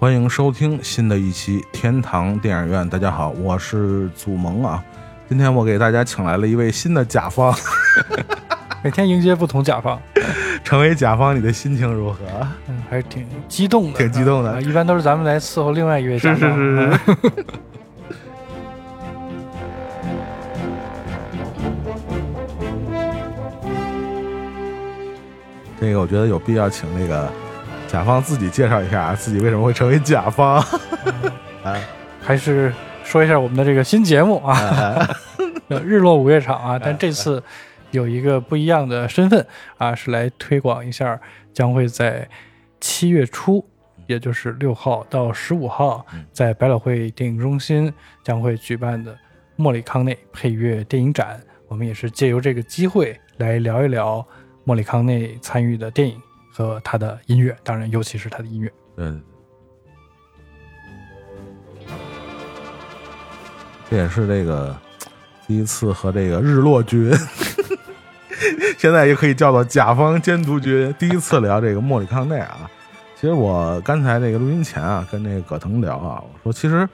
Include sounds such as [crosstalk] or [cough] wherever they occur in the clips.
欢迎收听新的一期天堂电影院。大家好，我是祖萌啊。今天我给大家请来了一位新的甲方，[laughs] 每天迎接不同甲方，成为甲方，你的心情如何？嗯，还是挺激动的，挺激动的。一般都是咱们来伺候另外一位甲方。是是是是。这个我觉得有必要请那个。甲方自己介绍一下自己为什么会成为甲方？啊，还是说一下我们的这个新节目啊，[laughs] 日落午夜场啊。但这次有一个不一样的身份啊，是来推广一下将会在七月初，也就是六号到十五号，在百老汇电影中心将会举办的莫里康内配乐电影展。我们也是借由这个机会来聊一聊莫里康内参与的电影。和他的音乐，当然，尤其是他的音乐。嗯，这也是这个第一次和这个日落君，[laughs] 现在也可以叫做甲方监督君，第一次聊这个莫里康内啊。其实我刚才那个录音前啊，跟那个葛腾聊啊，我说其实，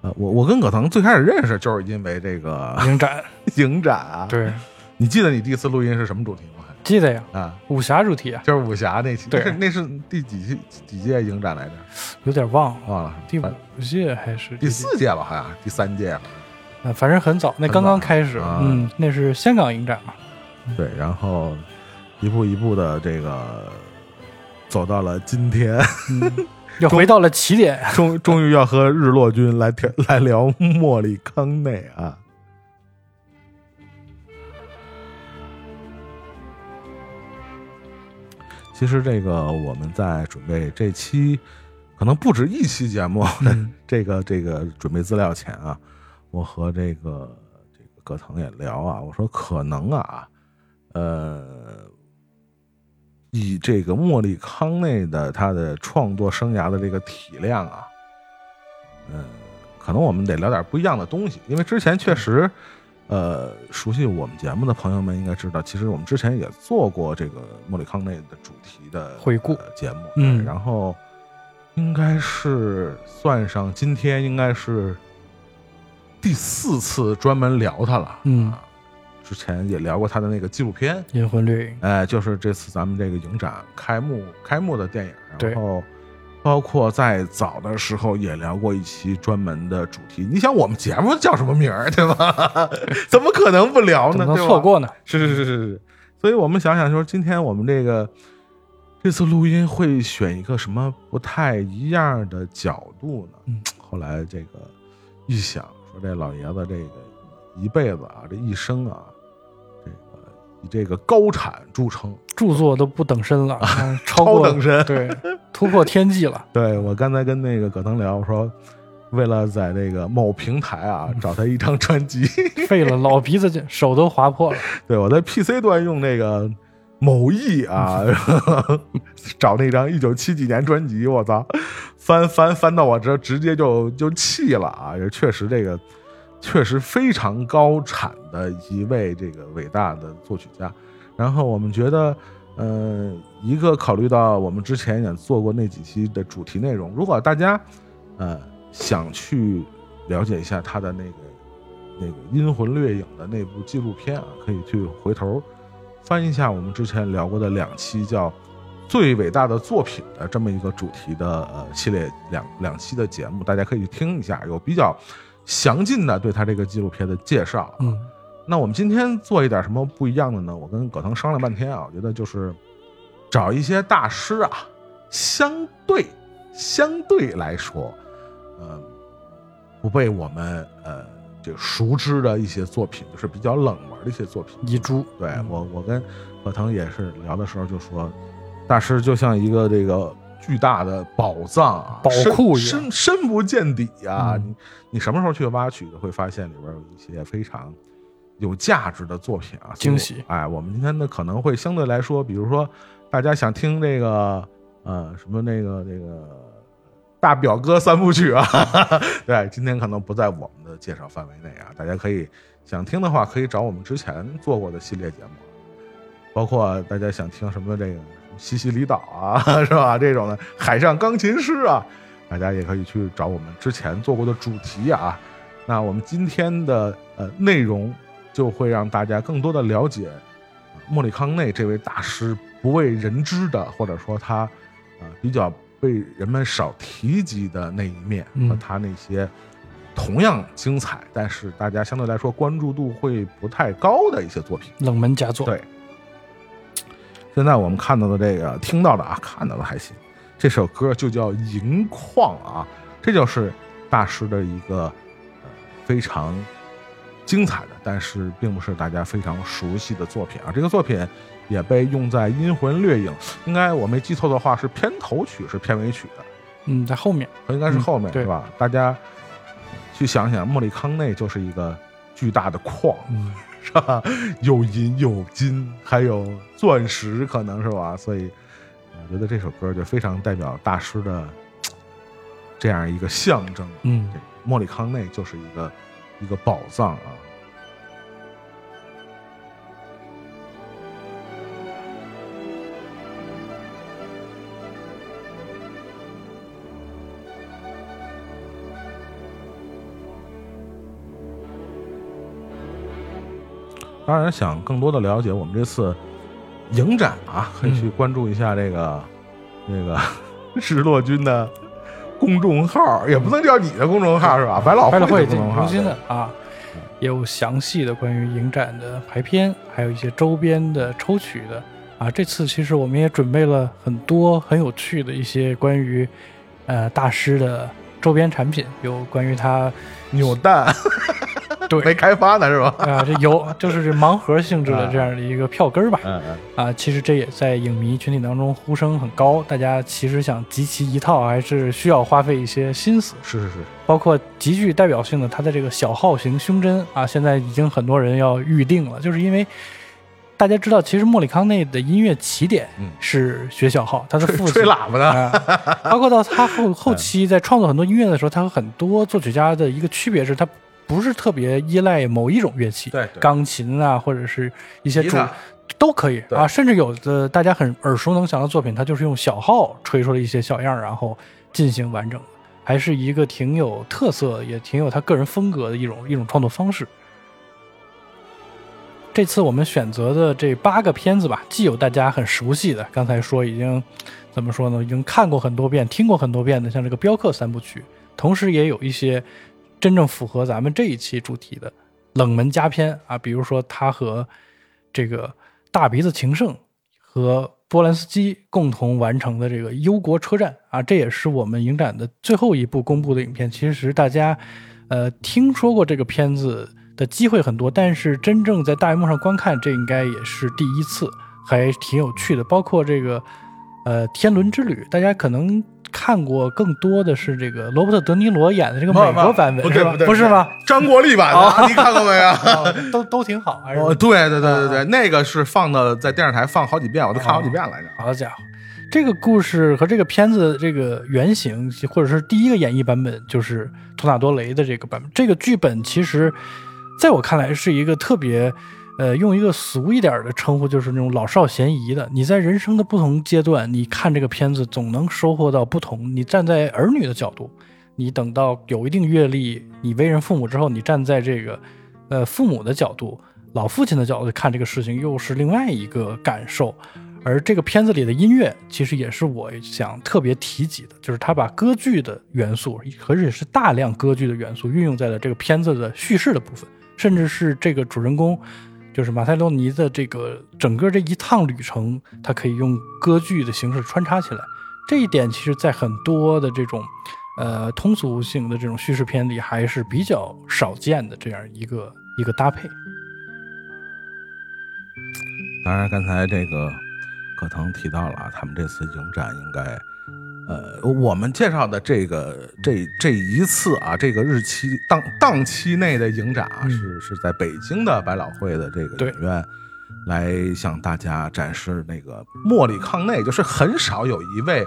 呃，我我跟葛腾最开始认识就是因为这个影展，[laughs] 影展啊。对，你记得你第一次录音是什么主题吗？记得呀，啊，武侠主题啊，就是武侠那期，对，[laughs] 那是第几期几届影展来着？有点忘了忘了，第五届还是第四届吧？好像第三届了。啊，反正很早，那刚刚开始，嗯，那是香港影展嘛。对，然后一步一步的这个走到了今天，[laughs] 又回到了起点，终终于要和日落君来来聊莫里康内啊。其实这个我们在准备这期，可能不止一期节目。[laughs] 这个这个准备资料前啊，我和这个这个葛腾也聊啊，我说可能啊，呃，以这个莫里康内的他的创作生涯的这个体量啊，嗯，可能我们得聊点不一样的东西，因为之前确实。呃，熟悉我们节目的朋友们应该知道，其实我们之前也做过这个莫里康内的主题的回顾。节目，嗯，然后应该是算上今天应该是第四次专门聊他了，嗯，之前也聊过他的那个纪录片《银魂绿影》，哎，就是这次咱们这个影展开幕开幕的电影，然后。包括在早的时候也聊过一期专门的主题。你想我们节目叫什么名儿，对吧？[laughs] 怎么可能不聊呢？能错过呢？是是是是是。所以我们想想说，今天我们这个这次录音会选一个什么不太一样的角度呢？嗯。后来这个一想，说这老爷子这个一辈子啊，这一生啊。以这个高产著称，著作都不等身了，啊超等身，对，突破天际了。[laughs] 对我刚才跟那个葛腾聊，我说为了在那个某平台啊找他一张专辑，[laughs] 费了老鼻子劲，手都划破了。对我在 PC 端用那个某易啊 [laughs] 找那张一九七几年专辑，我操，翻翻翻到我这直接就就气了啊！也确实这个。确实非常高产的一位这个伟大的作曲家，然后我们觉得，呃，一个考虑到我们之前也做过那几期的主题内容，如果大家，呃，想去了解一下他的那个那个阴魂掠影的那部纪录片啊，可以去回头翻一下我们之前聊过的两期叫最伟大的作品的这么一个主题的呃系列两两期的节目，大家可以听一下，有比较。详尽的对他这个纪录片的介绍，嗯，那我们今天做一点什么不一样的呢？我跟葛腾商量半天啊，我觉得就是找一些大师啊，相对相对来说，呃，不被我们呃就熟知的一些作品，就是比较冷门的一些作品，遗珠。对我，我跟葛腾也是聊的时候就说，大师就像一个这个。巨大的宝藏啊，宝库深深不见底啊！你你什么时候去挖取的，会发现里边有一些非常有价值的作品啊，惊喜！哎，我们今天呢可能会相对来说，比如说大家想听这个呃什么那个那个大表哥三部曲啊，[laughs] 对，今天可能不在我们的介绍范围内啊。大家可以想听的话，可以找我们之前做过的系列节目，包括大家想听什么这个。西西里岛啊，[laughs] 是吧？这种的海上钢琴师啊，大家也可以去找我们之前做过的主题啊。那我们今天的呃内容就会让大家更多的了解莫里康内这位大师不为人知的，或者说他呃比较被人们少提及的那一面和他那些同样精彩，但是大家相对来说关注度会不太高的一些作品，冷门佳作。对。现在我们看到的这个，听到的啊，看到的还行。这首歌就叫《银矿》啊，这就是大师的一个呃非常精彩的，但是并不是大家非常熟悉的作品啊。这个作品也被用在《阴魂掠影》，应该我没记错的话是片头曲是片尾曲的。嗯，在后面，应该是后面是吧？大家去想想，莫里康内就是一个巨大的矿。[laughs] [laughs] 是吧？有银有金，还有钻石，可能是吧？所以我觉得这首歌就非常代表大师的这样一个象征。嗯，莫里康内就是一个一个宝藏啊。当然，想更多的了解我们这次影展啊，可以去关注一下这个这个 [laughs] 日落君的公众号，也不能叫你的公众号是吧？百老汇公众号的啊，有详细的关于影展的排片，还有一些周边的抽取的啊。这次其实我们也准备了很多很有趣的一些关于呃大师的周边产品，有关于他扭蛋。[laughs] 对，没开发呢是吧？啊，这有就是这盲盒性质的这样的一个票根儿吧。嗯嗯。啊，其实这也在影迷群体当中呼声很高，大家其实想集齐一套还是需要花费一些心思。是是是。包括极具代表性的它的这个小号型胸针啊，现在已经很多人要预定了，就是因为大家知道，其实莫里康内的音乐起点是学小号，他的父吹喇叭的。[laughs] 包括到他后 [laughs] 后期在创作很多音乐的时候，他和很多作曲家的一个区别是他。不是特别依赖某一种乐器，对，钢琴啊，或者是一些主都可以啊，甚至有的大家很耳熟能详的作品，它就是用小号吹出了一些小样，然后进行完整，还是一个挺有特色，也挺有他个人风格的一种一种创作方式。这次我们选择的这八个片子吧，既有大家很熟悉的，刚才说已经怎么说呢，已经看过很多遍、听过很多遍的，像这个镖客三部曲，同时也有一些。真正符合咱们这一期主题的冷门佳片啊，比如说他和这个大鼻子情圣和波兰斯基共同完成的这个《忧国车站》啊，这也是我们影展的最后一部公布的影片。其实大家呃听说过这个片子的机会很多，但是真正在大荧幕上观看，这应该也是第一次，还挺有趣的。包括这个呃《天伦之旅》，大家可能。看过更多的是这个罗伯特·德尼罗演的这个 [laughs] 美国版本，不对？不对，不是吗？张国立版的，[laughs] 你看过没有？都都挺好。哦，对对对对对，那个是放的在电视台放好几遍，我都看好几遍来着。好家伙，这个故事和这个片子这个原型，或者是第一个演绎版本，就是托纳多雷的这个版本。这个剧本其实，在我看来是一个特别。呃，用一个俗一点的称呼，就是那种老少咸宜的。你在人生的不同阶段，你看这个片子，总能收获到不同。你站在儿女的角度，你等到有一定阅历，你为人父母之后，你站在这个，呃，父母的角度，老父亲的角度看这个事情，又是另外一个感受。而这个片子里的音乐，其实也是我想特别提及的，就是他把歌剧的元素，而且是大量歌剧的元素，运用在了这个片子的叙事的部分，甚至是这个主人公。就是马塞洛尼的这个整个这一趟旅程，它可以用歌剧的形式穿插起来。这一点其实，在很多的这种，呃，通俗性的这种叙事片里，还是比较少见的这样一个一个搭配。当然，刚才这个葛腾提到了，他们这次影展应该。呃，我们介绍的这个这这一次啊，这个日期档档期内的影展啊，是是在北京的百老汇的这个影院，来向大家展示那个莫里康内，就是很少有一位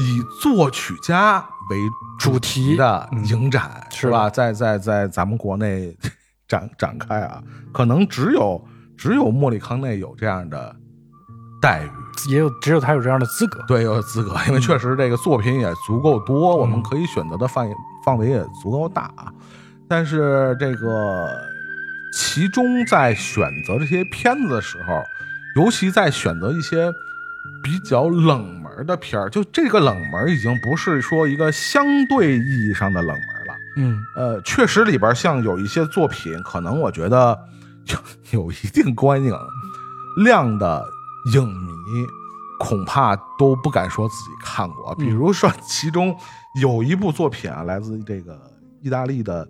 以作曲家为主题的影展，是吧？在在在咱们国内 [laughs] 展展开啊，可能只有只有莫里康内有这样的待遇。也有只有他有这样的资格。对，有资格，因为确实这个作品也足够多，我们可以选择的范范围也足够大。但是这个其中在选择这些片子的时候，尤其在选择一些比较冷门的片儿，就这个冷门已经不是说一个相对意义上的冷门了。嗯，呃，确实里边像有一些作品，可能我觉得有 [laughs] 有一定观影量的影迷，恐怕都不敢说自己看过。比如说，其中有一部作品啊，来自这个意大利的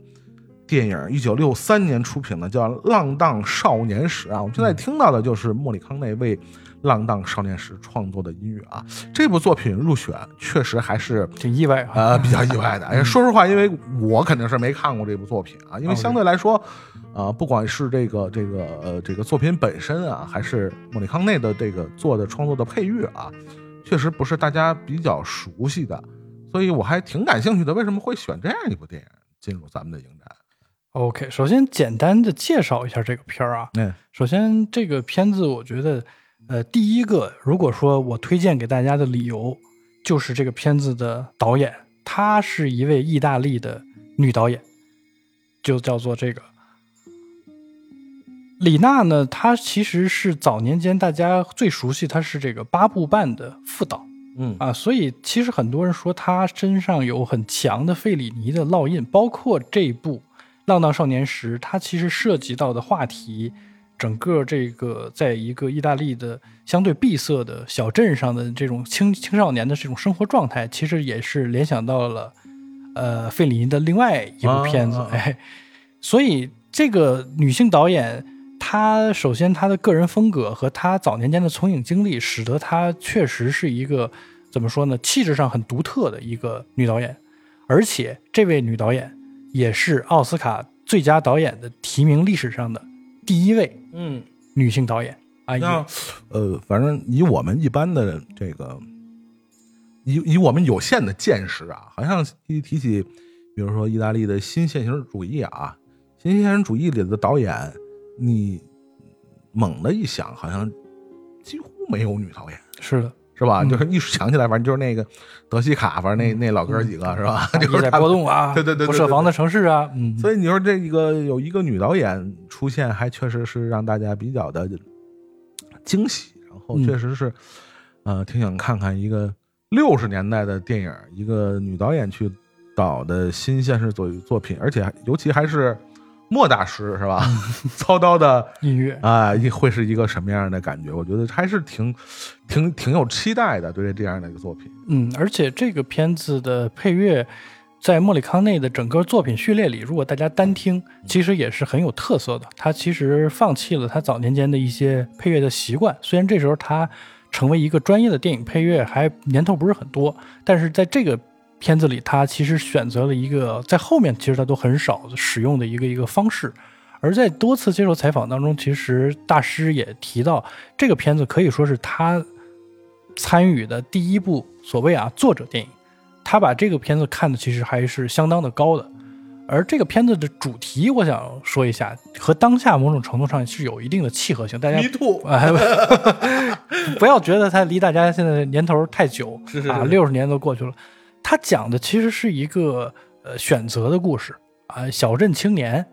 电影，一九六三年出品的，叫《浪荡少年时》啊。我们现在听到的就是莫里康内为。《浪荡少年时》创作的音乐啊，这部作品入选确实还是挺意外啊，比较意外的。哎，说实话，因为我肯定是没看过这部作品啊，因为相对来说，啊，不管是这个这个呃这个作品本身啊，还是莫里康内的这个做的创作的配乐啊，确实不是大家比较熟悉的，所以我还挺感兴趣的。为什么会选这样一部电影进入咱们的影展？OK，首先简单的介绍一下这个片儿啊。嗯，首先这个片子我觉得。呃，第一个，如果说我推荐给大家的理由，就是这个片子的导演，她是一位意大利的女导演，就叫做这个李娜呢。她其实是早年间大家最熟悉，她是这个八部半的副导，嗯啊，所以其实很多人说她身上有很强的费里尼的烙印，包括这部《浪荡少年时》，它其实涉及到的话题。整个这个，在一个意大利的相对闭塞的小镇上的这种青青少年的这种生活状态，其实也是联想到了，呃，费里尼的另外一部片子。哎，所以这个女性导演，她首先她的个人风格和她早年间的从影经历，使得她确实是一个怎么说呢，气质上很独特的一个女导演。而且这位女导演也是奥斯卡最佳导演的提名历史上的。第一位，嗯，女性导演啊，那呃，反正以我们一般的这个，以以我们有限的见识啊，好像一提起，比如说意大利的新现实主义啊，新现实主义里的导演，你猛的一想，好像几乎没有女导演，是的。是吧？就是一想起来，反正就是那个德西卡，反正那那老哥几个是吧？[laughs] 就是在波动啊，对对对，不设防的城市啊。嗯，所以你说这一个有一个女导演出现，还确实是让大家比较的惊喜。然后确实是，呃，挺想看看一个六十年代的电影，一个女导演去导的新现实作作品，而且尤其还是。莫大师是吧？[laughs] 操刀的音乐啊，会是一个什么样的感觉？我觉得还是挺、挺、挺有期待的，对这样的一个作品。嗯，而且这个片子的配乐，在莫里康内的整个作品序列里，如果大家单听，其实也是很有特色的。他其实放弃了他早年间的一些配乐的习惯，虽然这时候他成为一个专业的电影配乐还年头不是很多，但是在这个。片子里，他其实选择了一个在后面其实他都很少使用的一个一个方式，而在多次接受采访当中，其实大师也提到，这个片子可以说是他参与的第一部所谓啊作者电影，他把这个片子看的其实还是相当的高的，而这个片子的主题，我想说一下，和当下某种程度上是有一定的契合性，大家不要觉得它离大家现在年头太久，啊，六十年都过去了。他讲的其实是一个呃选择的故事啊，小镇青年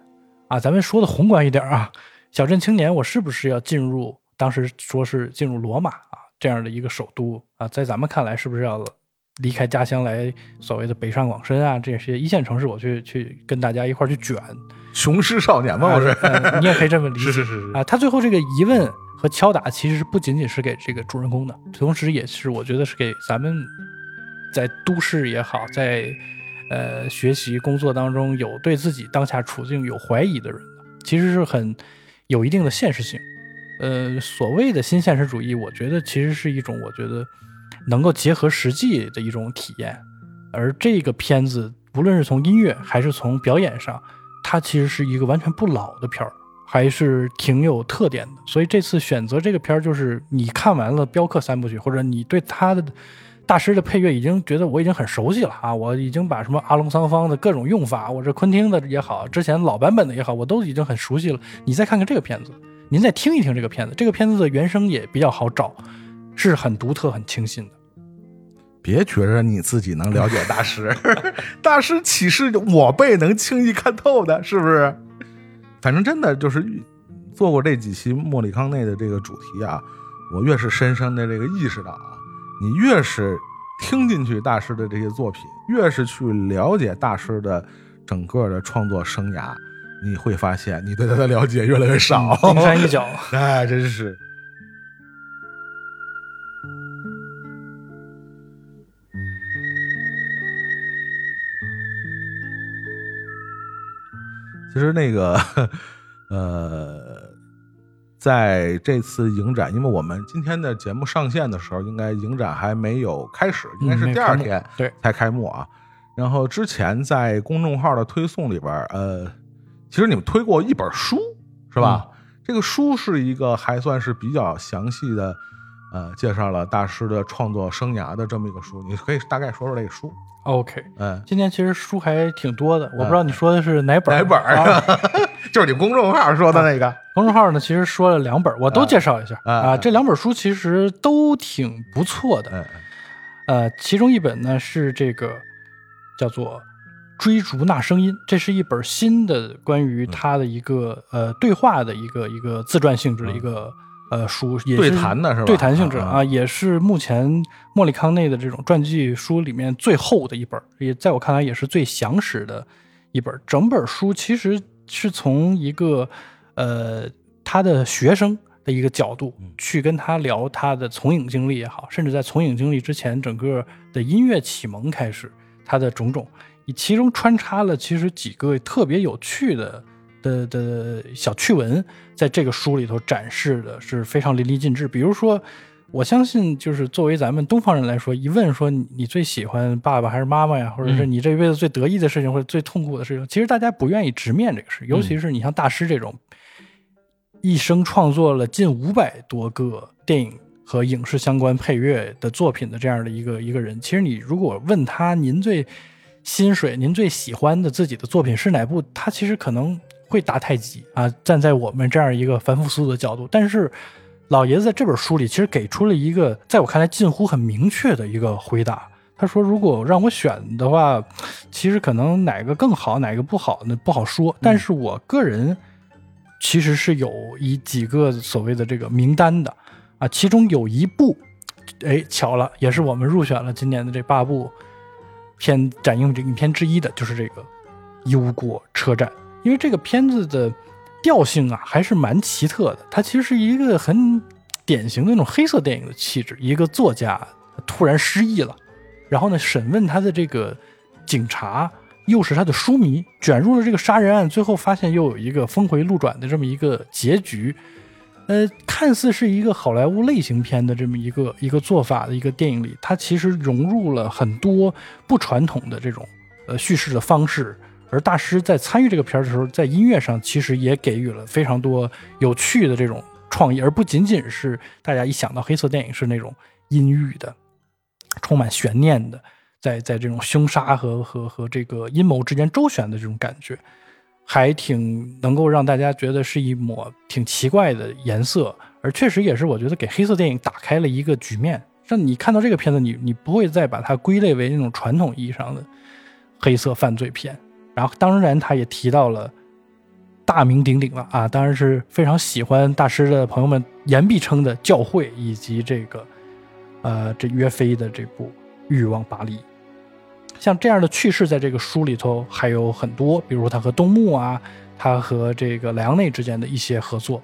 啊，咱们说的宏观一点啊，小镇青年，我是不是要进入？当时说是进入罗马啊这样的一个首都啊，在咱们看来，是不是要离开家乡来所谓的北上广深啊这些一线城市，我去去跟大家一块去卷雄狮少年嘛，我是你也可以这么理解，[laughs] 是是是啊，他最后这个疑问和敲打，其实是不仅仅是给这个主人公的，同时也是我觉得是给咱们。在都市也好，在呃学习工作当中有对自己当下处境有怀疑的人，其实是很有一定的现实性。呃，所谓的新现实主义，我觉得其实是一种我觉得能够结合实际的一种体验。而这个片子，不论是从音乐还是从表演上，它其实是一个完全不老的片儿，还是挺有特点的。所以这次选择这个片儿，就是你看完了镖客三部曲，或者你对它的。大师的配乐已经觉得我已经很熟悉了啊！我已经把什么阿隆桑方的各种用法，我这昆汀的也好，之前老版本的也好，我都已经很熟悉了。你再看看这个片子，您再听一听这个片子，这个片子的原声也比较好找，是很独特、很清新的。别觉着你自己能了解大师，大师岂是我辈能轻易看透的？是不是？反正真的就是做过这几期莫里康内的这个主题啊，我越是深深的这个意识到啊，你越是听进去大师的这些作品，越是去了解大师的整个的创作生涯，你会发现你对他的了解越来越少，冰山一角。[laughs] 哎，真是。其实那个，[laughs] 呃，在这次影展，因为我们今天的节目上线的时候，应该影展还没有开始，应该是第二天对才开幕啊。然后之前在公众号的推送里边，呃，其实你们推过一本书是吧？这个书是一个还算是比较详细的，呃，介绍了大师的创作生涯的这么一个书，你可以大概说说这个书。OK，嗯，今天其实书还挺多的，我不知道你说的是哪本？哪本啊？[laughs] 就是你公众号说的那个。公众号呢，其实说了两本，我都介绍一下啊。这两本书其实都挺不错的。呃，其中一本呢是这个叫做《追逐那声音》，这是一本新的关于他的一个呃对话的一个一个自传性质的一个。呃，书也对谈的是吧？对谈性质啊，也是目前莫里康内的这种传记书里面最厚的一本，也在我看来也是最详实的一本。整本书其实是从一个呃他的学生的一个角度去跟他聊他的从影经历也好，甚至在从影经历之前整个的音乐启蒙开始，他的种种，其中穿插了其实几个特别有趣的。的的小趣闻，在这个书里头展示的是非常淋漓尽致。比如说，我相信，就是作为咱们东方人来说，一问说你最喜欢爸爸还是妈妈呀，或者是你这辈子最得意的事情或者最痛苦的事情，其实大家不愿意直面这个事。尤其是你像大师这种，一生创作了近五百多个电影和影视相关配乐的作品的这样的一个一个人，其实你如果问他您最心水、您最喜欢的自己的作品是哪部，他其实可能。会打太极啊！站在我们这样一个凡夫俗子的角度，但是老爷子在这本书里其实给出了一个在我看来近乎很明确的一个回答。他说：“如果让我选的话，其实可能哪个更好，哪个不好呢？不好说。但是我个人其实是有一几个所谓的这个名单的啊，其中有一部，哎，巧了，也是我们入选了今年的这八部片展映这影片之一的，就是这个《忧国车站》。”因为这个片子的调性啊，还是蛮奇特的。它其实是一个很典型的那种黑色电影的气质。一个作家突然失忆了，然后呢，审问他的这个警察又是他的书迷，卷入了这个杀人案，最后发现又有一个峰回路转的这么一个结局。呃，看似是一个好莱坞类型片的这么一个一个做法的一个电影里，它其实融入了很多不传统的这种呃叙事的方式。而大师在参与这个片儿的时候，在音乐上其实也给予了非常多有趣的这种创意，而不仅仅是大家一想到黑色电影是那种阴郁的、充满悬念的，在在这种凶杀和和和这个阴谋之间周旋的这种感觉，还挺能够让大家觉得是一抹挺奇怪的颜色，而确实也是我觉得给黑色电影打开了一个局面，让你看到这个片子，你你不会再把它归类为那种传统意义上的黑色犯罪片。然后，当然，他也提到了大名鼎鼎了啊，当然是非常喜欢大师的朋友们言必称的教会，以及这个呃，这约菲的这部《欲望巴黎》。像这样的趣事，在这个书里头还有很多，比如他和东木啊，他和这个莱昂内之间的一些合作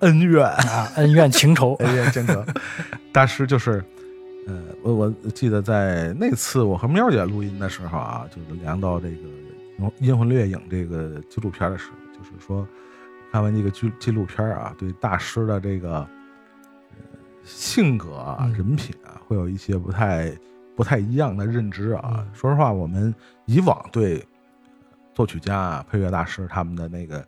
恩怨啊，恩怨情仇，[laughs] 恩怨情仇。大师就是。呃，我我记得在那次我和喵姐录音的时候啊，就是聊到这个《阴魂掠影》这个纪录片的时候，就是说看完这个纪纪录片啊，对大师的这个性格啊、人品啊，会有一些不太不太一样的认知啊。说实话，我们以往对作曲家、啊配乐大师他们的那个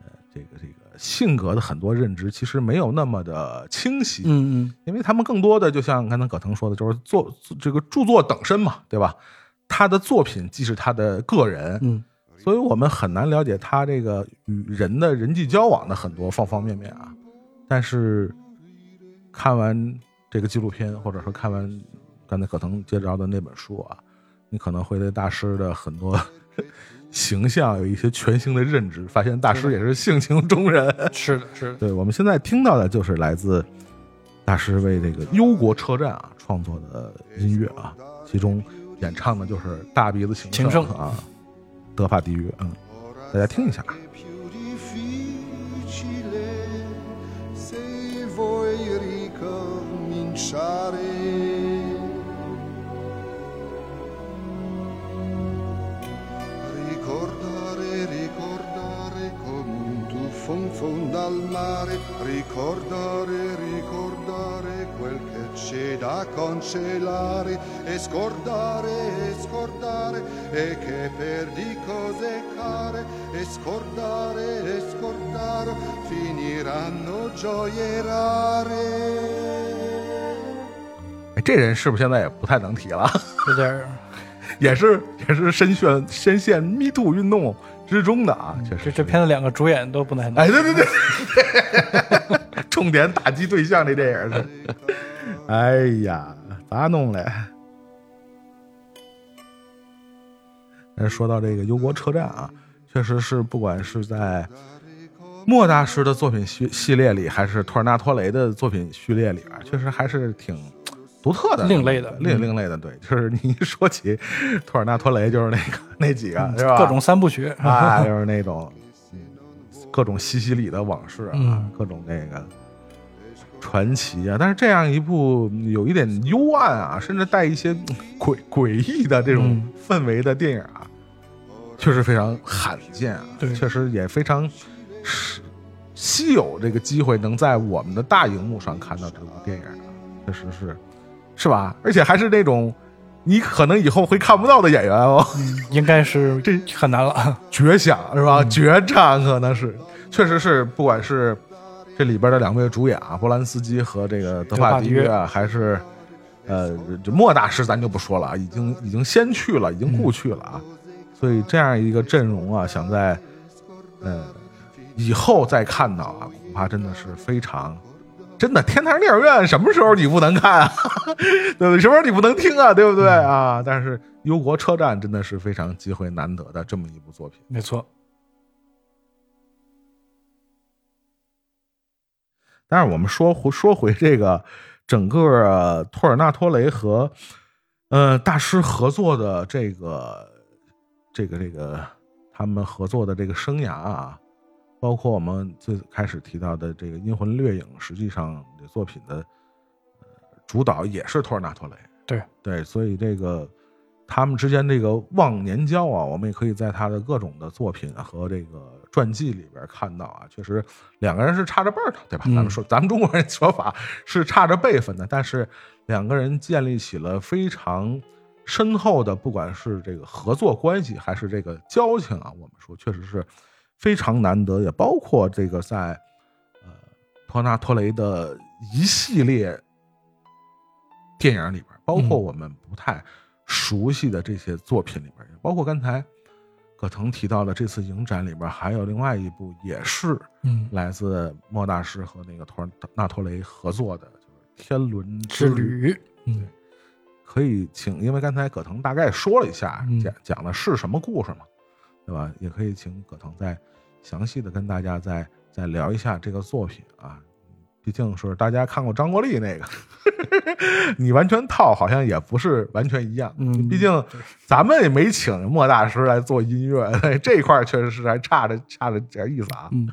呃这个这个。性格的很多认知其实没有那么的清晰，嗯嗯，因为他们更多的就像刚才葛腾说的，就是作这个著作等身嘛，对吧？他的作品既是他的个人，嗯，所以我们很难了解他这个与人的人际交往的很多方方面面啊。但是看完这个纪录片，或者说看完刚才可能介绍的那本书啊，你可能会对大师的很多 [laughs] 形象有一些全新的认知，发现大师也是性情中人。是的，是的。对，我们现在听到的就是来自大师为这个《忧国车站》啊创作的音乐啊，其中演唱的就是《大鼻子情圣》啊，《德法地狱》。嗯，大家听一下。in fondo al mare, ricordare, ricordare quel che c'è da cancellare e scordare, e scordare e che perdi cose care e scordare, e scordare finiranno gioie rare. 哎，这人是不是现在也不太能提了？有点，也是也是深陷深陷 Me Too 运动之中的啊，确实，这这片子两个主演都不太能。哎，对对对，重点打击对象这电影是。哎呀，咋弄嘞？说到这个忧国车站啊，确实是不管是在莫大师的作品系系列里，还是托尔纳托雷的作品序列里边，确实还是挺。独特的、另类的、另另类的，对，[laughs] 就是你一说起托尔纳托雷，就是那个那几个，是吧？各种三部曲啊，就是那种各种西西里的往事啊，各种那个传奇啊。但是这样一部有一点幽暗啊，甚至带一些诡诡异的这种氛围的电影啊，确实非常罕见啊。对，确实也非常稀有，这个机会能在我们的大荧幕上看到这部电影啊，确实是。是吧？而且还是那种你可能以后会看不到的演员哦，应该是这很难了，绝响是吧？决战可能是，确实是，不管是这里边的两位主演啊，波兰斯基和这个德帕迪约，还是呃，这莫大师咱就不说了啊，已经已经先去了，已经故去了啊，所以这样一个阵容啊，想在呃以后再看到啊，恐怕真的是非常。真的，天堂电影院什么时候你不能看啊？[laughs] 对不对？什么时候你不能听啊？对不对啊？但是《忧国车站》真的是非常机会难得的这么一部作品。没错。但是我们说回说回这个整个托尔纳托雷和呃大师合作的这个这个这个他们合作的这个生涯啊。包括我们最开始提到的这个《阴魂掠影》，实际上这作品的呃主导也是托尔纳托雷。对对，所以这个他们之间这个忘年交啊，我们也可以在他的各种的作品和这个传记里边看到啊，确实两个人是差着辈儿的，对吧？咱们说咱们中国人说法是差着辈分的，但是两个人建立起了非常深厚的，不管是这个合作关系还是这个交情啊，我们说确实是。非常难得，也包括这个在，呃，托纳托雷的一系列电影里边，包括我们不太熟悉的这些作品里边，也包括刚才葛腾提到的这次影展里边，还有另外一部也是，嗯，来自莫大师和那个托纳托雷合作的，就是《天伦之旅》。嗯，可以请，因为刚才葛腾大概说了一下，讲讲的是什么故事嘛。对吧？也可以请葛腾再详细的跟大家再再聊一下这个作品啊。毕竟是大家看过张国立那个，[laughs] 你完全套好像也不是完全一样。嗯，毕竟咱们也没请莫大师来做音乐，[laughs] 这一块确实是还差着差着点意思啊。嗯，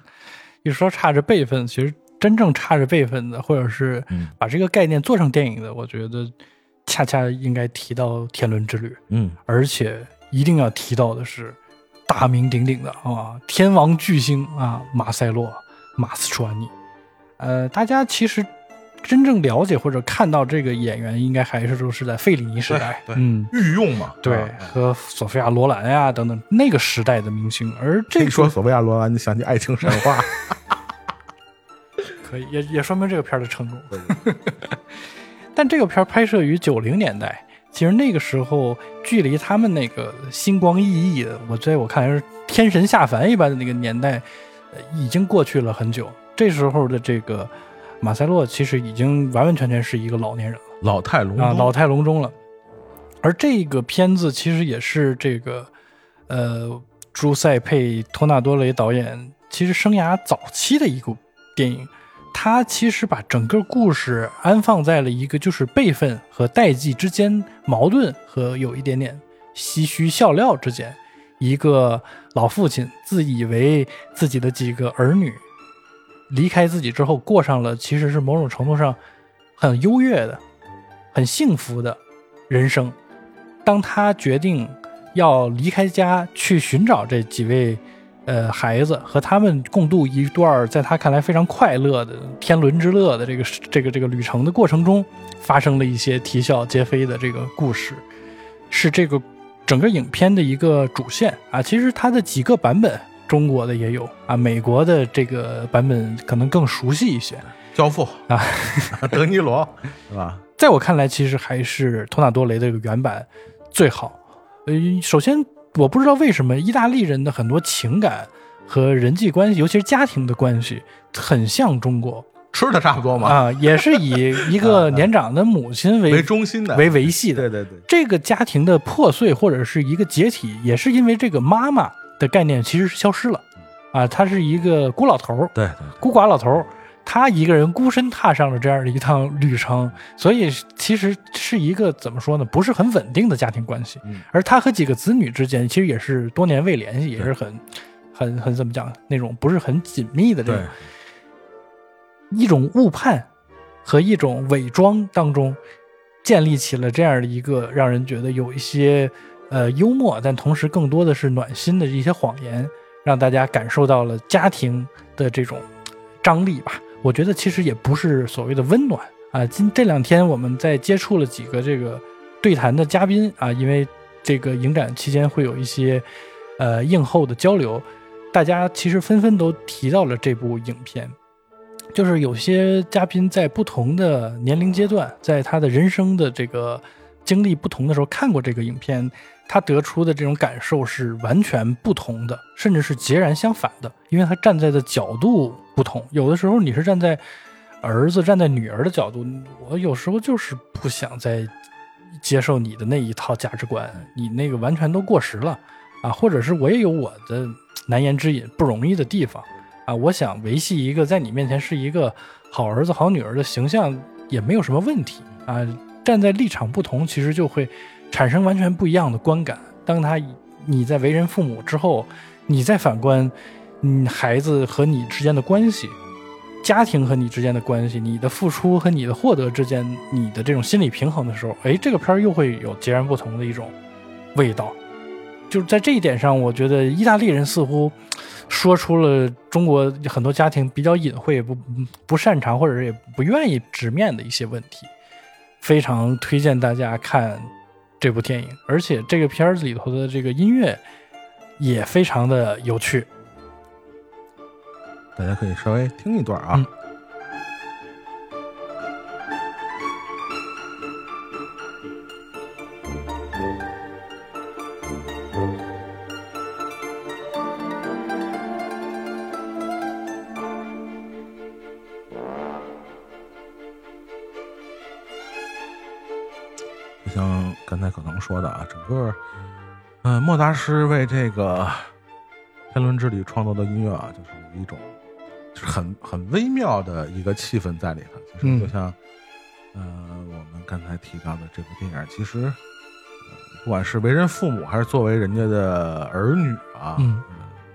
一说差着辈分，其实真正差着辈分的，或者是把这个概念做成电影的，我觉得恰恰应该提到《天伦之旅》。嗯，而且一定要提到的是。大名鼎鼎的啊，天王巨星啊，马塞洛·马斯楚安尼。呃，大家其实真正了解或者看到这个演员，应该还是都是在费里尼时代，嗯，御用嘛，对，和索菲亚·罗兰呀等等那个时代的明星。而这个说索菲亚·罗兰，就想起《爱情神话》，[laughs] 可以，也也说明这个片儿的成功。[laughs] 但这个片儿拍摄于九零年代。其实那个时候，距离他们那个星光熠熠的，我在我看来是天神下凡一般的那个年代，已经过去了很久。这时候的这个，马塞洛其实已经完完全全是一个老年人了。老态龙啊，老态龙钟了。而这个片子其实也是这个，呃，朱塞佩·托纳多雷导演其实生涯早期的一部电影。他其实把整个故事安放在了一个就是辈分和代际之间矛盾和有一点点唏嘘笑料之间。一个老父亲自以为自己的几个儿女离开自己之后，过上了其实是某种程度上很优越的。很幸福的人生。当他决定要离开家去寻找这几位呃孩子，和他们共度一段在他看来非常快乐的天伦之乐的这个这个这个旅程的过程中，发生了一些啼笑皆非的这个故事，是这个整个影片的一个主线啊。其实它的几个版本，中国的也有啊，美国的这个版本可能更熟悉一些。教父啊，[laughs] 德尼罗是吧？在我看来，其实还是托纳多雷的这个原版最好。呃，首先我不知道为什么意大利人的很多情感和人际关系，尤其是家庭的关系，很像中国，吃的差不多嘛啊，也是以一个 [laughs] 年长的母亲为为中心的为维系的。对对对，这个家庭的破碎或者是一个解体，也是因为这个妈妈的概念其实是消失了啊，他是一个孤老头儿，对对孤寡老头儿。他一个人孤身踏上了这样的一趟旅程，所以其实是一个怎么说呢，不是很稳定的家庭关系。嗯而他和几个子女之间，其实也是多年未联系，也是很、很、很怎么讲，那种不是很紧密的这种一种误判和一种伪装当中，建立起了这样的一个让人觉得有一些呃幽默，但同时更多的是暖心的一些谎言，让大家感受到了家庭的这种张力吧。我觉得其实也不是所谓的温暖啊。今这两天我们在接触了几个这个对谈的嘉宾啊，因为这个影展期间会有一些呃映后的交流，大家其实纷纷都提到了这部影片。就是有些嘉宾在不同的年龄阶段，在他的人生的这个经历不同的时候看过这个影片，他得出的这种感受是完全不同的，甚至是截然相反的，因为他站在的角度不同。有的时候你是站在儿子、站在女儿的角度，我有时候就是不想再接受你的那一套价值观，你那个完全都过时了啊，或者是我也有我的难言之隐、不容易的地方。啊，我想维系一个在你面前是一个好儿子、好女儿的形象，也没有什么问题啊。站在立场不同，其实就会产生完全不一样的观感。当他你在为人父母之后，你再反观，你，孩子和你之间的关系，家庭和你之间的关系，你的付出和你的获得之间，你的这种心理平衡的时候，哎，这个片儿又会有截然不同的一种味道。就是在这一点上，我觉得意大利人似乎。说出了中国很多家庭比较隐晦、不不擅长或者也不愿意直面的一些问题，非常推荐大家看这部电影，而且这个片子里头的这个音乐也非常的有趣，大家可以稍微听一段啊。嗯刚才可能说的啊，整个，嗯、莫大师为这个《天伦之旅》创作的音乐啊，就是有一种，就是很很微妙的一个气氛在里头。其实嗯就像，呃，我们刚才提到的这部电影，其实、呃不管是为人父母，还是作为人家的儿女啊，嗯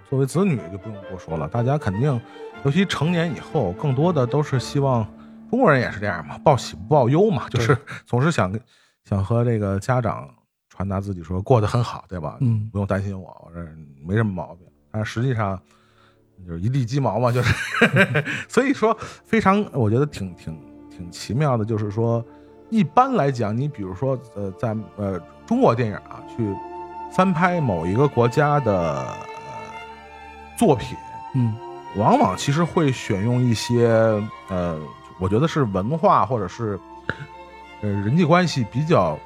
作为子女就不用多说了。大家肯定，尤其成年以后，更多的都是希望中国人也是这样嘛，报喜不报忧嘛，就是总是想想和这个家长传达自己说过得很好，对吧？嗯不用担心我，我这没什么毛病。但实际上就是一地鸡毛嘛，就是 [laughs] 所以说非常，我觉得挺挺挺奇妙的，就是说一般来讲，你比如说呃，在呃中国电影啊，去翻拍某一个国家的、呃、作品，嗯往往其实会选用一些呃，我觉得是文化或者是呃人际关系比较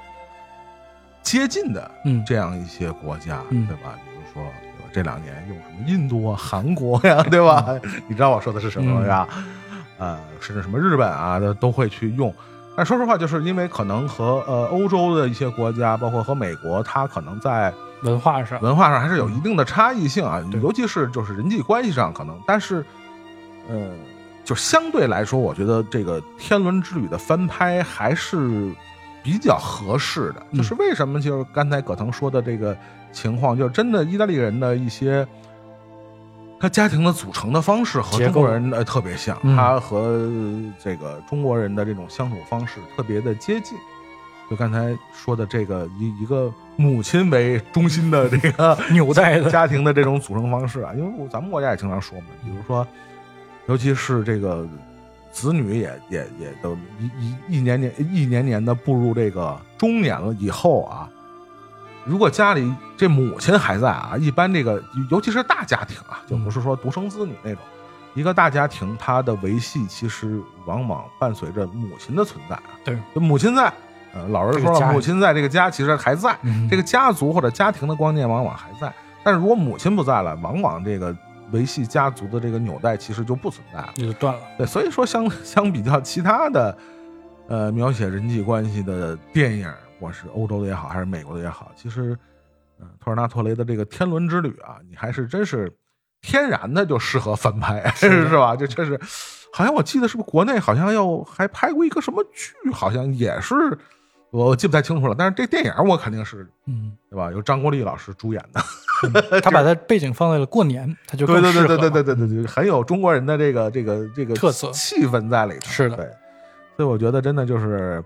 接近的嗯这样一些国家，嗯对吧？比如说对吧这两年用什么印度啊、[laughs] 韩国呀、对吧？你知道我说的是什么嗯是吧？呃，甚至什么日本啊的都会去用。但说实话，就是因为可能和呃欧洲的一些国家，包括和美国，它可能在文化上文化上还是有一定的差异性啊，对尤其是就是人际关系上可能，但是，呃，就相对来说，我觉得这个《天伦之旅》的翻拍还是比较合适的。嗯就是为什么就是刚才葛腾说的这个情况，就是真的意大利人的一些。他家庭的组成的方式和中国人呃特别像，嗯他和这个中国人的这种相处方式特别的接近。就刚才说的这个以一个母亲为中心的这个 [laughs] 纽带的，家庭的这种组成方式啊，因为我咱们国家也经常说嘛，比如说，尤其是这个子女也也也都一一一年年一年年的步入这个中年了以后啊，如果家里这母亲还在啊，一般这个尤其是大家庭啊，就不是说独生子女那种，一个大家庭它的维系其实往往伴随着母亲的存在啊，对，母亲在，呃，老人说母亲在这个家其实还在，嗯。这个家族或者家庭的观念往往还在，但是如果母亲不在了，往往这个维系家族的这个纽带其实就不存在了。也就断了。对，所以说相 [laughs] 相比较其他的，呃，描写人际关系的电影，我是欧洲的也好，还是美国的也好，其实，呃，托尔纳托雷的这个《天伦之旅》啊，你还是真是天然的就适合翻拍，[laughs] 是是吧？这确实，好像我记得是不是国内好像要还拍过一个什么剧，好像也是。我记不太清楚了，但是这电影我肯定是嗯，对吧？由张国立老师主演的，[laughs] 他把他背景放在了过年，他就对对对对对对对对对，很有中国人的这个这个这个特色气氛在里头。是的对，所以我觉得真的就是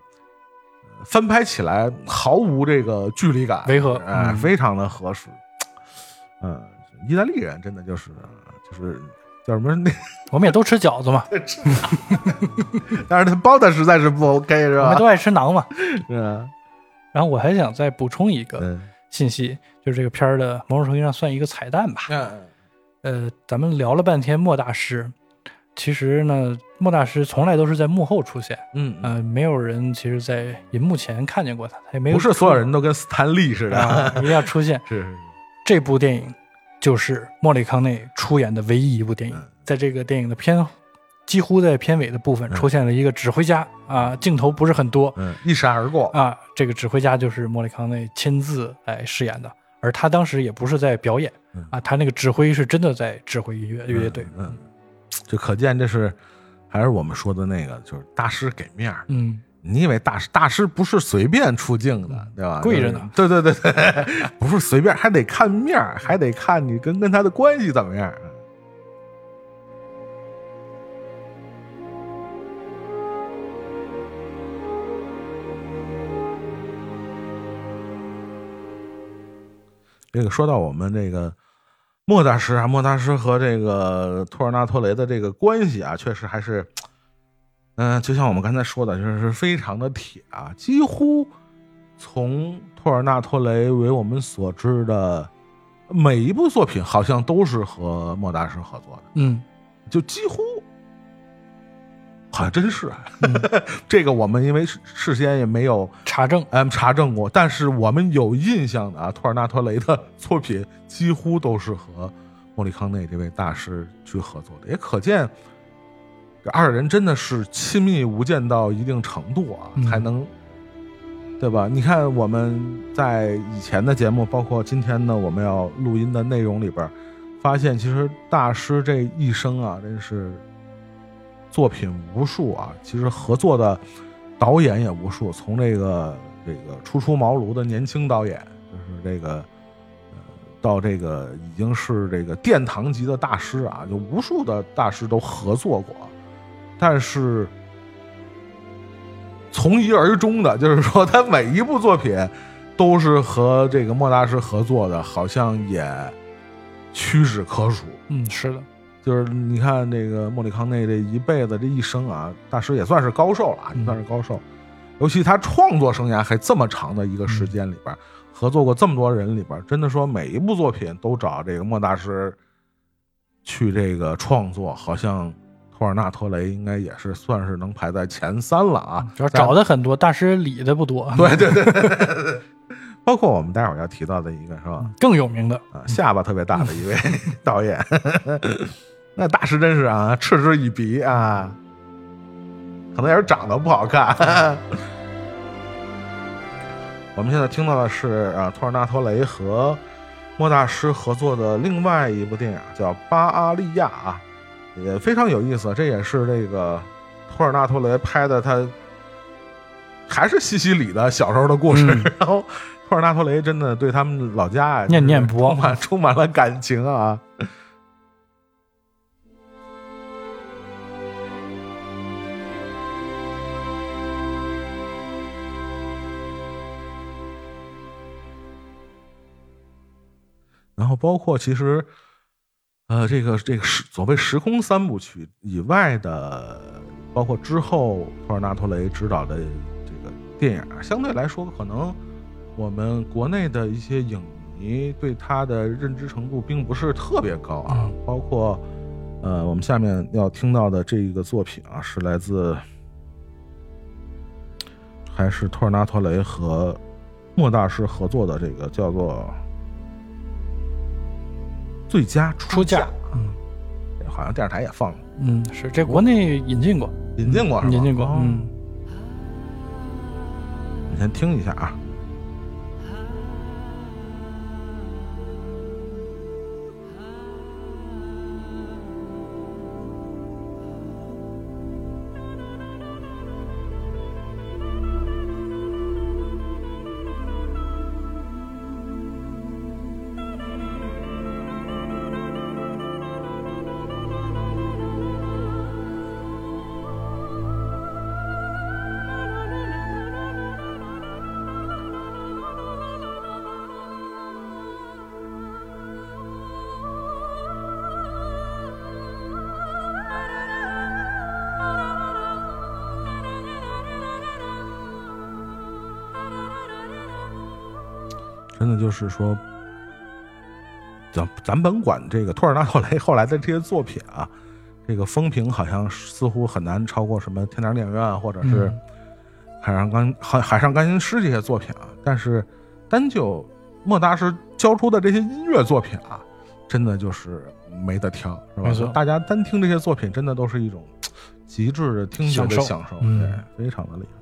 呃翻拍起来毫无这个距离感，违和哎，嗯非常的合适。嗯，意大利人真的就是就是叫什么那，我们也都吃饺子嘛，[laughs] 但是他包的实在是不 OK 是吧我们都？爱吃馕嘛。[laughs] 是啊，然后我还想再补充一个嗯信息，就是这个片儿的某种程度上算一个彩蛋吧。嗯呃，咱们聊了半天莫大师，其实呢，莫大师从来都是在幕后出现，嗯，呃，没有人其实在银幕前看见过他，他也没有不是所有人都跟斯坦利似的，啊，[laughs] 一定要出现。是是是，这部电影就是莫里康内出演的唯一一部电影嗯，在这个电影的片几乎在片尾的部分嗯。出现了一个指挥家啊，镜头不是很多嗯，一闪而过，啊，这个指挥家就是莫里康内亲自来饰演的，而他当时也不是在表演嗯啊，他那个指挥是真的在指挥乐乐队，嗯，嗯就可见这是还是我们说的那个，就是大师给面儿。嗯，你以为大师大师不是随便出镜的，对吧？贵着呢。对对对对，[laughs] 不是随便，还得看面儿，还得看你跟跟他的关系怎么样。这个说到我们这个莫大师啊，莫大师和这个托尔纳托雷的这个关系啊，确实还是，嗯、就像我们刚才说的，就是非常的铁啊，几乎从托尔纳托雷为我们所知的每一部作品，好像都是和莫大师合作的，嗯，就几乎。好像真是，啊 [laughs] 这个我们因为事事先也没有查证，嗯查证过，但是我们有印象的啊，托尔纳托雷的 [laughs] 作品几乎都是和莫里康内这位大师去合作的，也可见这二人真的是亲密无间到一定程度啊，嗯才能对吧？你看我们在以前的节目，包括今天呢我们要录音的内容里边，发现其实大师这一生啊，真是作品无数啊，其实合作的导演也无数，从这个这个初出茅庐的年轻导演，就是这个呃，到这个已经是这个殿堂级的大师啊，就无数的大师都合作过，但是从一而终的，就是说他每一部作品都是和这个莫大师合作的，好像也屈指可数。嗯，是的，就是你看这个莫里康内这一辈子这一生啊，大师也算是高寿了啊，算是高寿。尤其他创作生涯还这么长的一个时间里边，合作过这么多人里边，真的说每一部作品都找这个莫大师去这个创作，好像托尔纳托雷应该也是算是能排在前三了啊。主要找的很多，大师理的不多，对对对对对对，包括我们待会儿要提到的一个是吧？更有名的，啊，下巴特别大的一位 [laughs] 导演，那大师真是啊，嗤之以鼻啊。可能也是长得不好看。我们现在听到的是啊，托尔纳托雷和莫大师合作的另外一部电影，叫《巴阿利亚》啊，也非常有意思。这也是这个托尔纳托雷拍的，他还是西西里的小时候的故事。[laughs] 然后托尔纳托雷真的对他们老家啊念念不忘，充满充满了感情啊。然后包括其实，呃，这个这个时所谓时空三部曲以外的，包括之后托尔纳托雷执导的这个电影，相对来说可能我们国内的一些影迷对他的认知程度并不是特别高啊。包括呃，我们下面要听到的这一个作品啊，是来自还是托尔纳托雷和莫大师合作的这个叫做。最佳出价，嗯，好像电视台也放了，嗯，是这国内引进过，引进过，引进过，嗯，你先听一下啊。就是说，咱咱甭管这个托尔纳托雷后来的这些作品啊，这个风评好像似乎很难超过什么《天堂电影院》或者是《海上钢海海上钢琴师》这些作品啊。但是单就莫大师交出的这些音乐作品啊，真的就是没得挑，是吧？大家单听这些作品，真的都是一种极致的听觉的享受，对，非常的厉害。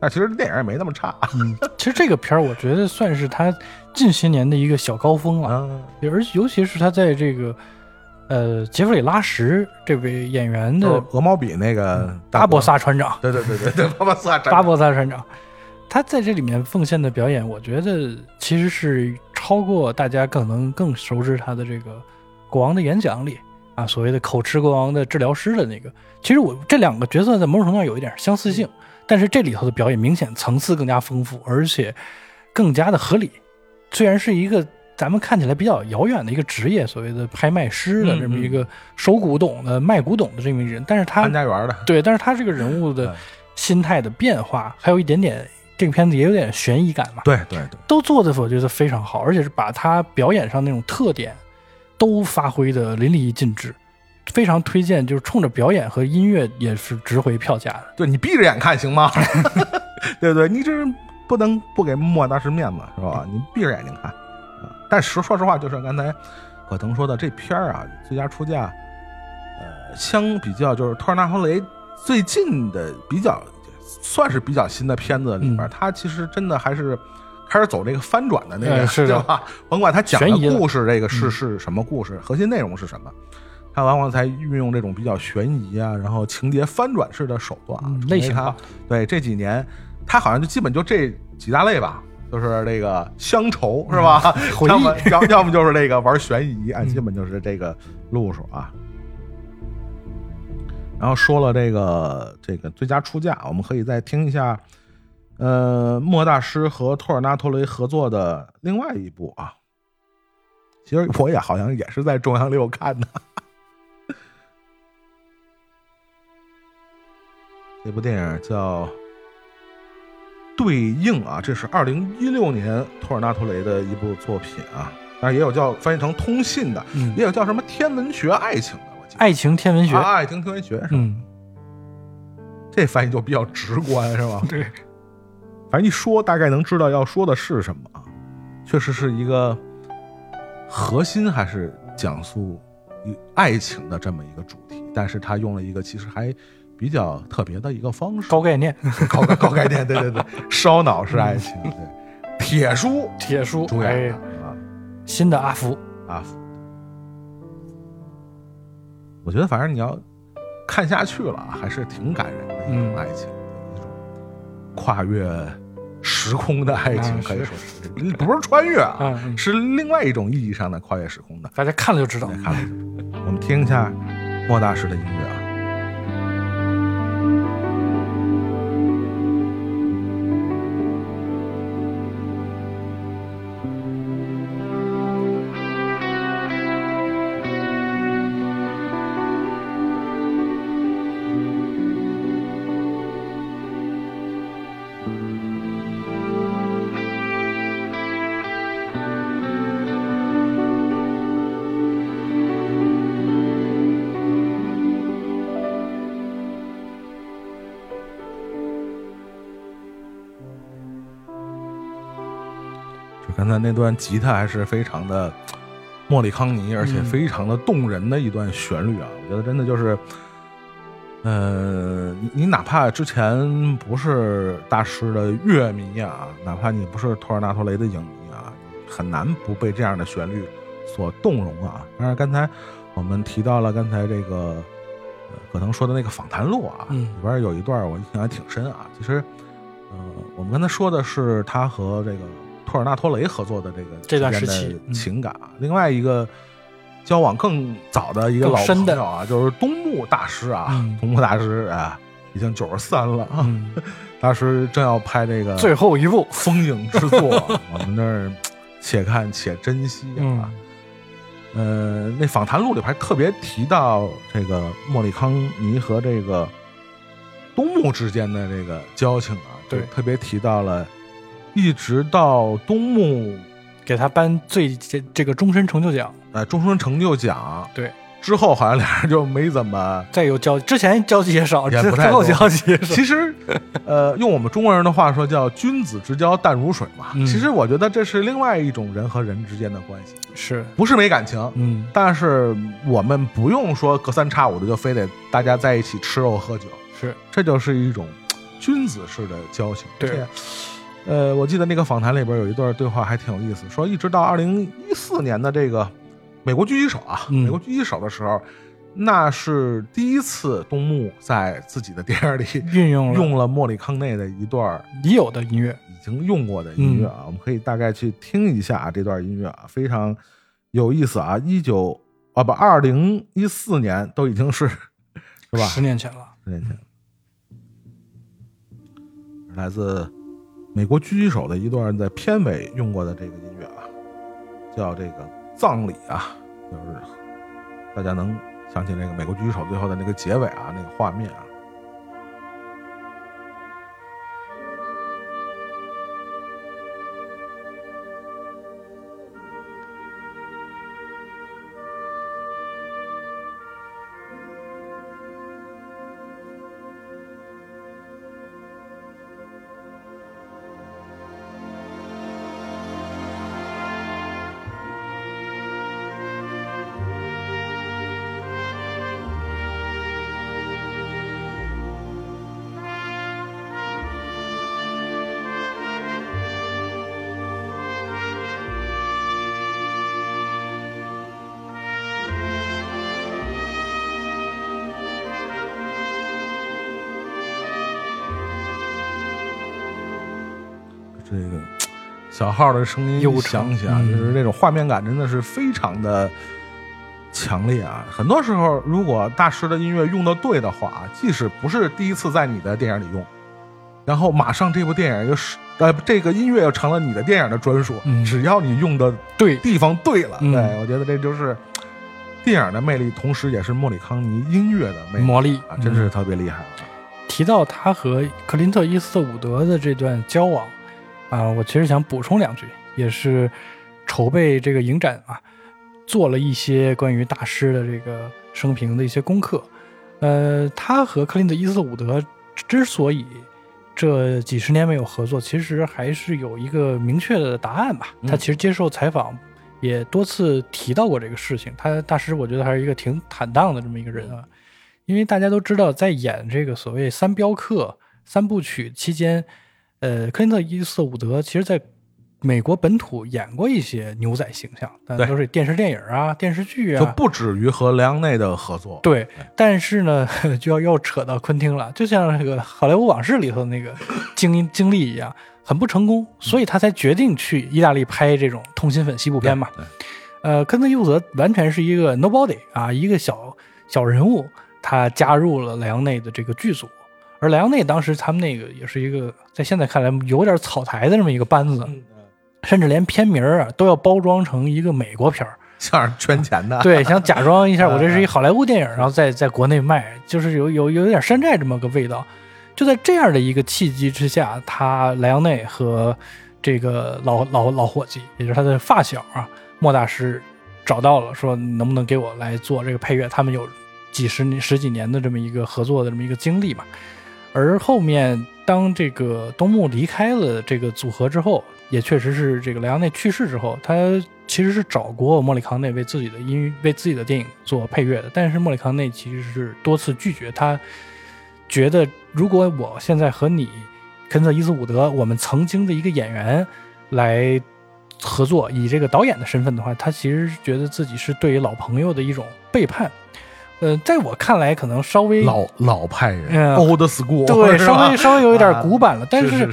但其实电影也没那么差。嗯，其实这个片儿我觉得算是他近些年的一个小高峰了。而尤其是他在这个呃杰弗里·拉什这位演员的鹅毛笔那个巴博萨船长，对对对对对，巴博萨巴博萨船长，他在这里面奉献的表演，我觉得其实是超过大家可能更熟知他的这个国王的演讲里啊，所谓的口吃国王的治疗师的那个。其实我这两个角色在某种程度上有一点相似性。但是这里头的表演明显层次更加丰富，而且更加的合理。虽然是一个咱们看起来比较遥远的一个职业，所谓的拍卖师的这么一个收古董的卖古董的这么一个人，但是他潘家园的对，但是他这个人物的心态的变化，还有一点点这个片子也有点悬疑感嘛。对对对，都做的我觉得非常好，而且是把他表演上那种特点都发挥的淋漓尽致。非常推荐，就是冲着表演和音乐也是值回票价的。对你闭着眼看行吗？[laughs] 对不对，你这不能不给莫大师面子是吧？你闭着眼睛看。但实说实话，就是刚才可腾说的这片儿啊，最佳出价，呃，相比较就是托尔纳托雷最近的比较算是比较新的片子里边，他其实真的还是开始走这个翻转的那个，是 [laughs] 吧？甭管他讲的故事这个是是什么故事，核心内容是什么。他往往才运用这种比较悬疑啊，然后情节翻转式的手段啊，类型化。对这几年，他好像就基本就这几大类吧，就是这个乡愁是吧？[laughs] 要么 [laughs] 要要么就是这个玩悬疑啊，基本就是这个路数啊。然后说了这个这个最佳出价，我们可以再听一下，呃，莫大师和托尔纳托雷合作的另外一部啊。其实我也好像也是在中央六看的。这部电影叫《对应》啊，这是二零一六年托尔纳托雷的一部作品啊，当然也有叫翻译成通信的，也有叫什么天文学爱情的，我记得爱情天文学，爱情天文学，嗯，这翻译就比较直观是吧？对，反正一说大概能知道要说的是什么啊，确实是一个核心还是讲述爱情的这么一个主题，但是他用了一个其实还。比较特别的一个方式，高概念，[laughs] 高高概念，对对对，烧脑式爱情，对，铁书。铁书主演哎。的，啊，新的阿福，阿福。我觉得反正你要看下去了，还是挺感人的一种嗯。爱情，一种跨越时空的爱情，可以说是。不是穿越啊，是另外一种意义上的跨越时空的。大家看了就知道。大。家看了就知道，我们听一下莫大师的音乐啊。那段吉他还是非常的莫里康尼，而且嗯非常的动人的一段旋律啊！我觉得真的就是，呃，你你哪怕之前不是大师的乐迷啊，哪怕你不是托尔纳托雷的影迷啊，很难不被这样的旋律所动容啊！当然，刚才我们提到了刚才这个呃葛腾说的那个访谈录啊，嗯里边有一段我印象还挺深啊。其实，呃，我们刚才说的是他和这个托尔纳托雷合作的这个这段时期情感啊。另外一个交往更早的一个老朋友啊，就是东木大师啊，嗯 [laughs] 东木大师啊，已经九十三了啊。嗯，[laughs] 当时正要拍这个最后一部，风影之作，[laughs] 我们那儿且看且珍惜嗯啊。呃，那访谈录里边还特别提到这个莫里康尼和这个东木之间的这个交情啊，对特别提到了，一直到东木给他颁最这这个终身成就奖，哎终身成就奖。对，之后，好像俩人就没怎么。再有交之前交集也少，也不太之后交集也少。其实，呃，用我们中国人的话说，叫“君子之交淡如水”嘛。嗯。其实，我觉得这是另外一种人和人之间的关系，是，不是没感情，嗯，但是我们不用说隔三差五的就非得大家在一起吃肉喝酒，是，这就是一种君子式的交情。对呃，我记得那个访谈里边有一段对话还挺有意思，说一直到二零一四年的这个美国狙击手啊，嗯美国狙击手的时候，那是第一次东木在自己的电影里运用了用了莫里康内的一段已有的音乐，已经用过的音乐嗯啊，我们可以大概去听一下、啊、这段音乐啊，非常有意思啊。一九啊不，二零一四年都已经是是吧？十年前了。十年前，来自美国狙击手的一段在片尾用过的这个音乐啊，叫这个葬礼啊，就是大家能想起那个美国狙击手最后的那个结尾啊，那个画面啊。号的声音一悠响起啊，嗯就是那种画面感真的是非常的强烈啊！很多时候，如果大师的音乐用的对的话，即使不是第一次在你的电影里用，然后马上这部电影又是呃这个音乐又成了你的电影的专属，嗯只要你用的对，地方对了，嗯对我觉得这就是电影的魅力，同时也是莫里康尼音乐的魅力魔力啊，真是嗯特别厉害了。提到他和克林特·伊斯特伍德的这段交往啊，我其实想补充两句，也是筹备这个影展啊，做了一些关于大师的这个生平的一些功课。呃，他和克林特·伊斯特伍德之所以这几十年没有合作，其实还是有一个明确的答案吧。嗯他其实接受采访也多次提到过这个事情。他大师，我觉得还是一个挺坦荡的这么一个人啊。因为大家都知道，在演这个所谓三镖客三部曲期间，呃，科林特·伊斯特伍德其实在美国本土演过一些牛仔形象，但都是电视电影啊、电视剧啊，就不止于和莱昂内的合作。对，但是呢，[laughs] 就要又扯到昆汀了，就像那个《好莱坞往事》里头那个经经历一样，很不成功，所以他才决定去意大利拍这种通心粉西部片嘛。对呃，科恩·伊伍德完全是一个 nobody 啊，一个小小人物，他加入了莱昂内的这个剧组，而莱昂内当时他们那个也是一个在现在看来有点草台的这么一个班子，甚至连片名儿啊都要包装成一个美国片儿。像是圈钱的。对，想假装一下，[laughs] 我这是一好莱坞电影，然后在在国内卖，就是有有有点山寨这么个味道。就在这样的一个契机之下，他莱昂内和这个老老老伙计，也就是他的发小啊，莫大师找到了，说能不能给我来做这个配乐？他们有几十年、十几年的这么一个合作的这么一个经历嘛。而后面当这个东木离开了这个组合之后，也确实是这个莱昂内去世之后，他其实是找过莫里康内为自己的音、为自己的电影做配乐的，但是莫里康内其实是多次拒绝，他觉得如果我现在和你肯特·伊斯伍德，我们曾经的一个演员来合作，以这个导演的身份的话，他其实觉得自己是对于老朋友的一种背叛。呃，在我看来，可能稍微老老派人嗯，old school，对，稍微稍微有一点啊古板了，但是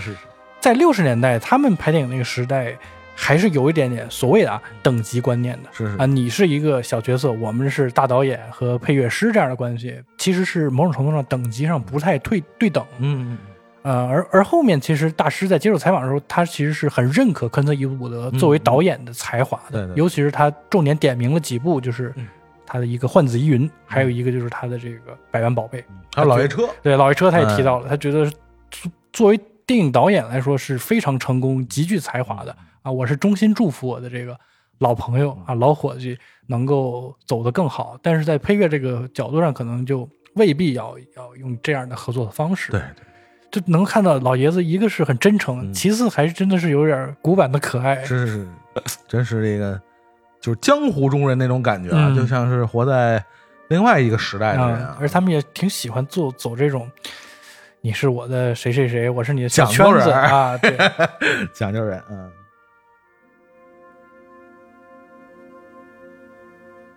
在六十年代，他们拍电影那个时代，还是有一点点所谓的啊等级观念的是是啊，你是一个小角色，我们是大导演和配乐师这样的关系，其实是某种程度上等级上不太对对等。嗯，呃，而而后面其实大师在接受采访的时候，他其实是很认可科恩特·伊布伍德作为导演的才华的，对对尤其是他重点点名了几部，就是嗯他的一个《幻子疑云》，还有一个就是他的这个《百万宝贝》。还有老爷车，对，老爷车他也提嗯到了，他觉得作作为电影导演来说是非常成功、极具才华的啊！我是衷心祝福我的这个老朋友啊、老伙计能够走得更好，但是在配乐这个角度上，可能就未必要要用这样的合作的方式。对，就能看到老爷子一个是很真诚，嗯其次还是真的是有点古板的可爱。是是是，真是这个就是江湖中人那种感觉啊，嗯就像是活在另外一个时代的人啊啊，，而他们也挺喜欢做走这种，你是我的谁谁谁，我是你的小讲圈子究人啊，对。[laughs] 讲究人，嗯。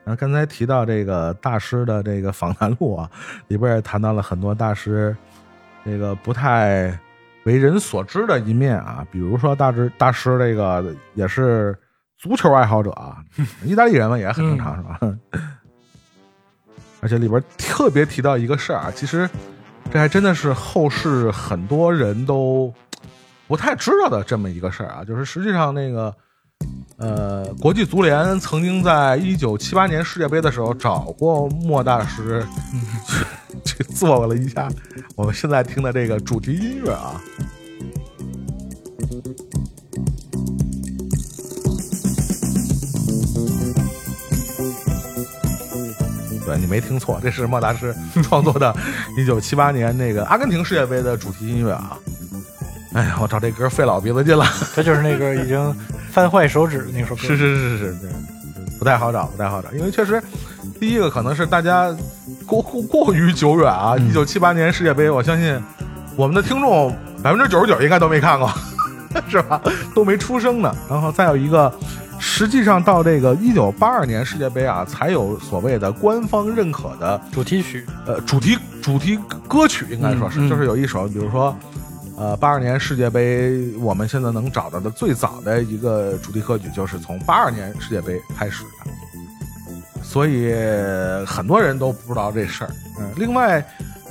然后刚才提到这个大师的这个访谈录啊，里边也谈到了很多大师这个不太为人所知的一面啊，比如说大师大师这个也是足球爱好者啊，[laughs] 意大利人嘛也很正常、是吧？而且里边特别提到一个事儿啊，其实这还真的是后世很多人都不太知道的这么一个事儿啊，就是实际上那个呃，国际足联曾经在一九七八年世界杯的时候找过莫大师去 [laughs] 去做了一下我们现在听的这个主题音乐啊。对你没听错，这是莫大师 [laughs] 创作的1978年那个阿根廷世界杯的主题音乐啊。哎呀，我找这歌费老鼻子劲了。[laughs] 这就是那个已经翻坏手指的那首歌。是是是是是，对不太好找，不太好找，因为确实，第一个可能是大家过过过于久远啊。一九七八年世界杯，我相信我们的听众百分之九十九应该都没看过，[laughs] 是吧？都没出生呢。然后再有一个，实际上到这个一九八二年世界杯啊，才有所谓的官方认可的主题曲，呃主题主题歌曲，应该说是，就是有一首，比如说。呃，八二年世界杯，我们现在能找到的最早的一个主题歌曲，就是从八二年世界杯开始的，所以很多人都不知道这事儿。嗯，另外，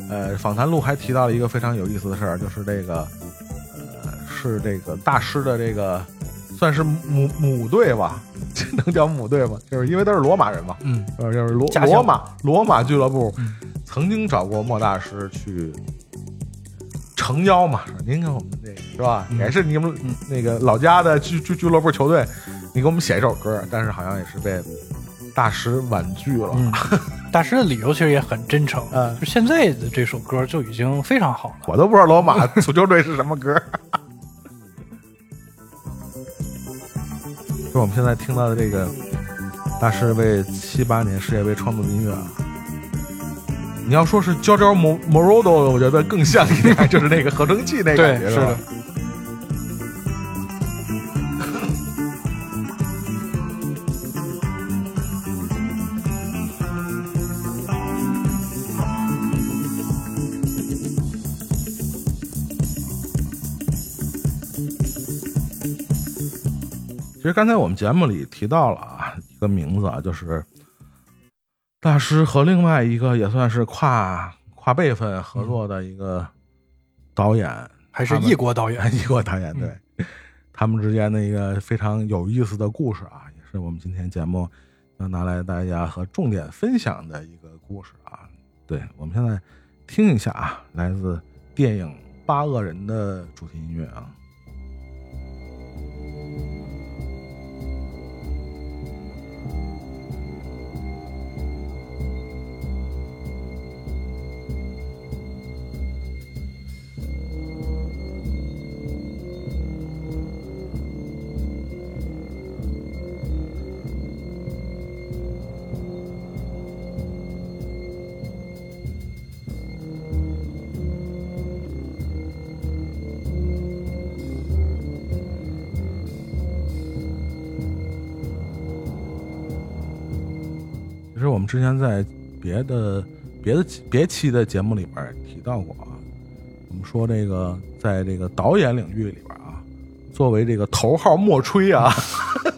呃，访谈录还提到了一个非常有意思的事儿，就是这个，呃，是这个大师的这个算是母母队吧，[laughs] 这能叫母队吗？就是因为他是罗马人嘛，嗯，呃，就是罗罗马罗马俱乐部嗯曾经找过莫大师去诚邀嘛，说您给我们这个是吧？嗯也是你们嗯那个老家的俱俱俱乐部球队，你给我们写一首歌，但是好像也是被大师婉拒了。嗯，[laughs] 大师的理由其实也很真诚。嗯就现在的这首歌就已经非常好了。我都不知道罗马足球队是什么歌。就我们现在听到的这个大师为七八年世界杯创作的音乐啊，你要说是 Giorgio Moroder，我觉得更像一点，[laughs] 就是那个合成器那感觉，是的。实刚才我们节目里提到了啊，一个名字啊，就是大师和另外一个也算是跨跨辈分合作的一个导演，还是 [laughs] 异国导演，异国导演对，[laughs] 他们之间的一个非常有意思的故事啊，也是我们今天节目要拿来大家和重点分享的一个故事啊。对，我们现在听一下啊，来自电影《八恶人》的主题音乐啊。之前在别的别的别期的节目里边提到过啊，我们说这个在这个导演领域里边啊，作为这个头号莫吹啊，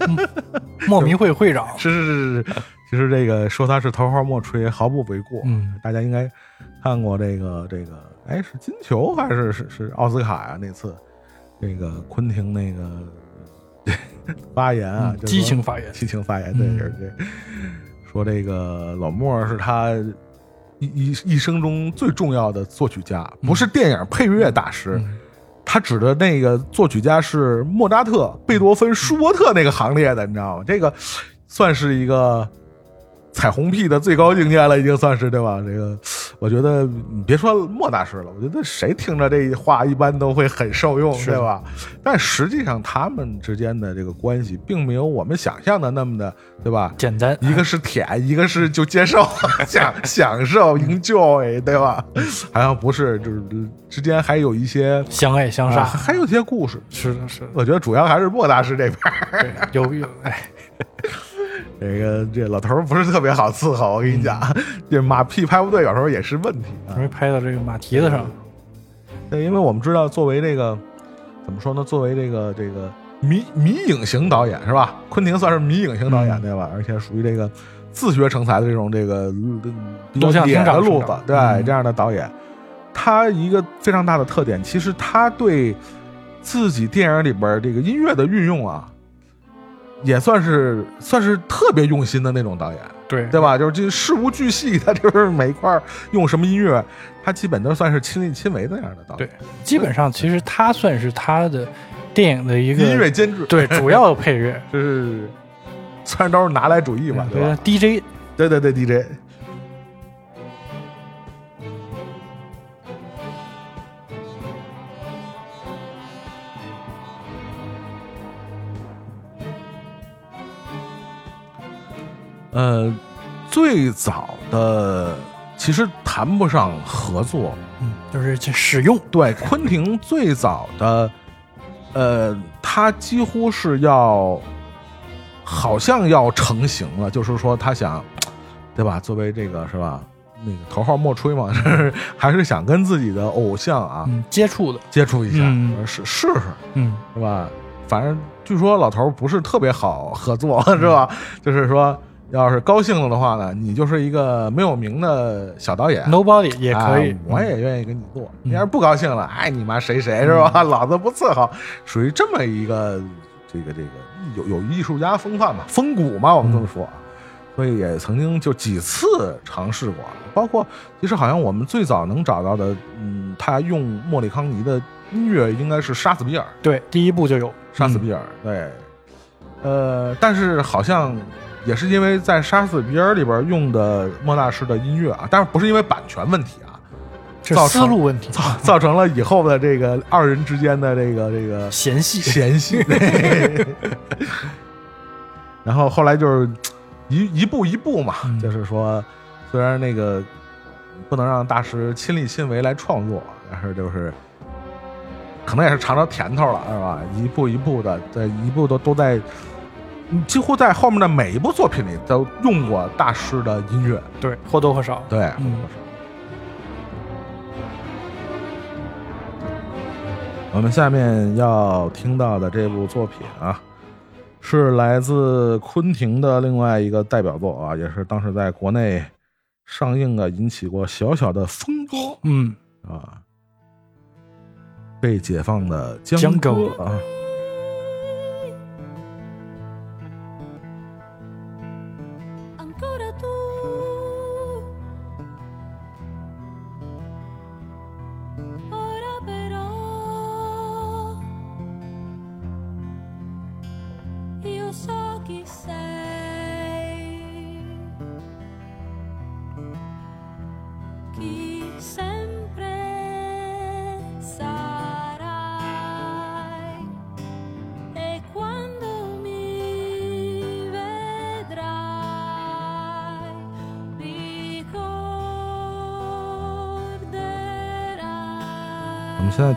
[laughs] 莫名会会长 [laughs] 是是是是，其实这个说他是头号莫吹毫不为过。嗯，大家应该看过这个这个，哎，是金球还是是是奥斯卡呀？那次那个昆汀那个 [laughs] 发言啊，激情发言，激情发言，对对对。说这个老莫是他一一一生中最重要的作曲家，不是电影配乐大师，他指的那个作曲家是莫扎特、贝多芬、舒伯特那个行列的，你知道吗？这个算是一个。彩虹屁的最高境界了，已经算是对吧？这个，我觉得你别说莫大师了，我觉得谁听着这话一般都会很受用，对吧？但实际上他们之间的这个关系并没有我们想象的那么的，对吧？简单，一个是舔，一个是就接受，[laughs] 享享受，enjoy，对吧？好像不是，就是之间还有一些相爱相杀，还有一些故事。是的，是的。我觉得主要还是莫大师这边有有哎。这个这老头不是特别好伺候，我跟你讲，[laughs] 这马屁拍不对，有时候也是问题，容易拍到这个马蹄子上。对，因为我们知道，作为这个怎么说呢？作为这个这个迷迷影型导演是吧？昆汀算是迷影型导演对吧？而且属于这个自学成才的这种这个比较野的路子，对这样的导演，他一个非常大的特点，其实他对自己电影里边这个音乐的运用啊。也算是算是特别用心的那种导演，对对吧？就是这事无巨细，他就是每一块用什么音乐，他基本都算是亲力亲为的那样的导演。对，基本上其实他算是他的电影的一个音乐监制，对，主要配乐 [laughs] 就是虽然都是拿来主义嘛，对吧？DJ，对对对，DJ。呃，最早的其实谈不上合作，嗯，就是去使用。对，昆汀最早的，呃，他几乎是要，好像要成型了，就是说他想，对吧？作为这个是吧？那个头号莫吹嘛，[laughs] 还是想跟自己的偶像啊接触的，接触一下，试试试，嗯，是吧？反正据说老头不是特别好合作，[laughs] 是吧？就是说。要是高兴了的话呢，你就是一个没有名的小导演，Nobody 也可以，我也愿意跟你做。你要是不高兴了，爱你妈谁谁是吧？[laughs] 老子不伺候，属于这么一个这个这个有有艺术家风范嘛，风骨嘛，我们这么说啊。所以也曾经就几次尝试过，包括其实好像我们最早能找到的，嗯，他用莫里康尼的音乐应该是《杀死比尔》，对，第一部就有《杀死比尔》，对，呃，但是好像。也是因为在《杀死比尔》里边用的莫大师的音乐啊，但是不是因为版权问题啊，造思路问题，造造成了以后的这个二人之间的这个这个嫌隙嫌隙。[laughs] 然后后来就是一一步一步嘛，就是说，虽然那个不能让大师亲力亲为来创作，但是就是可能也是尝到甜头了，是吧？一步一步的，在一步都都在，几乎在后面的每一部作品里都用过大师的音乐，对，或多或少。对，嗯。我们下面要听到的这部作品啊，是来自昆汀的另外一个代表作啊，也是当时在国内上映的，引起过小小的风波。嗯，啊。被解放的江歌。啊，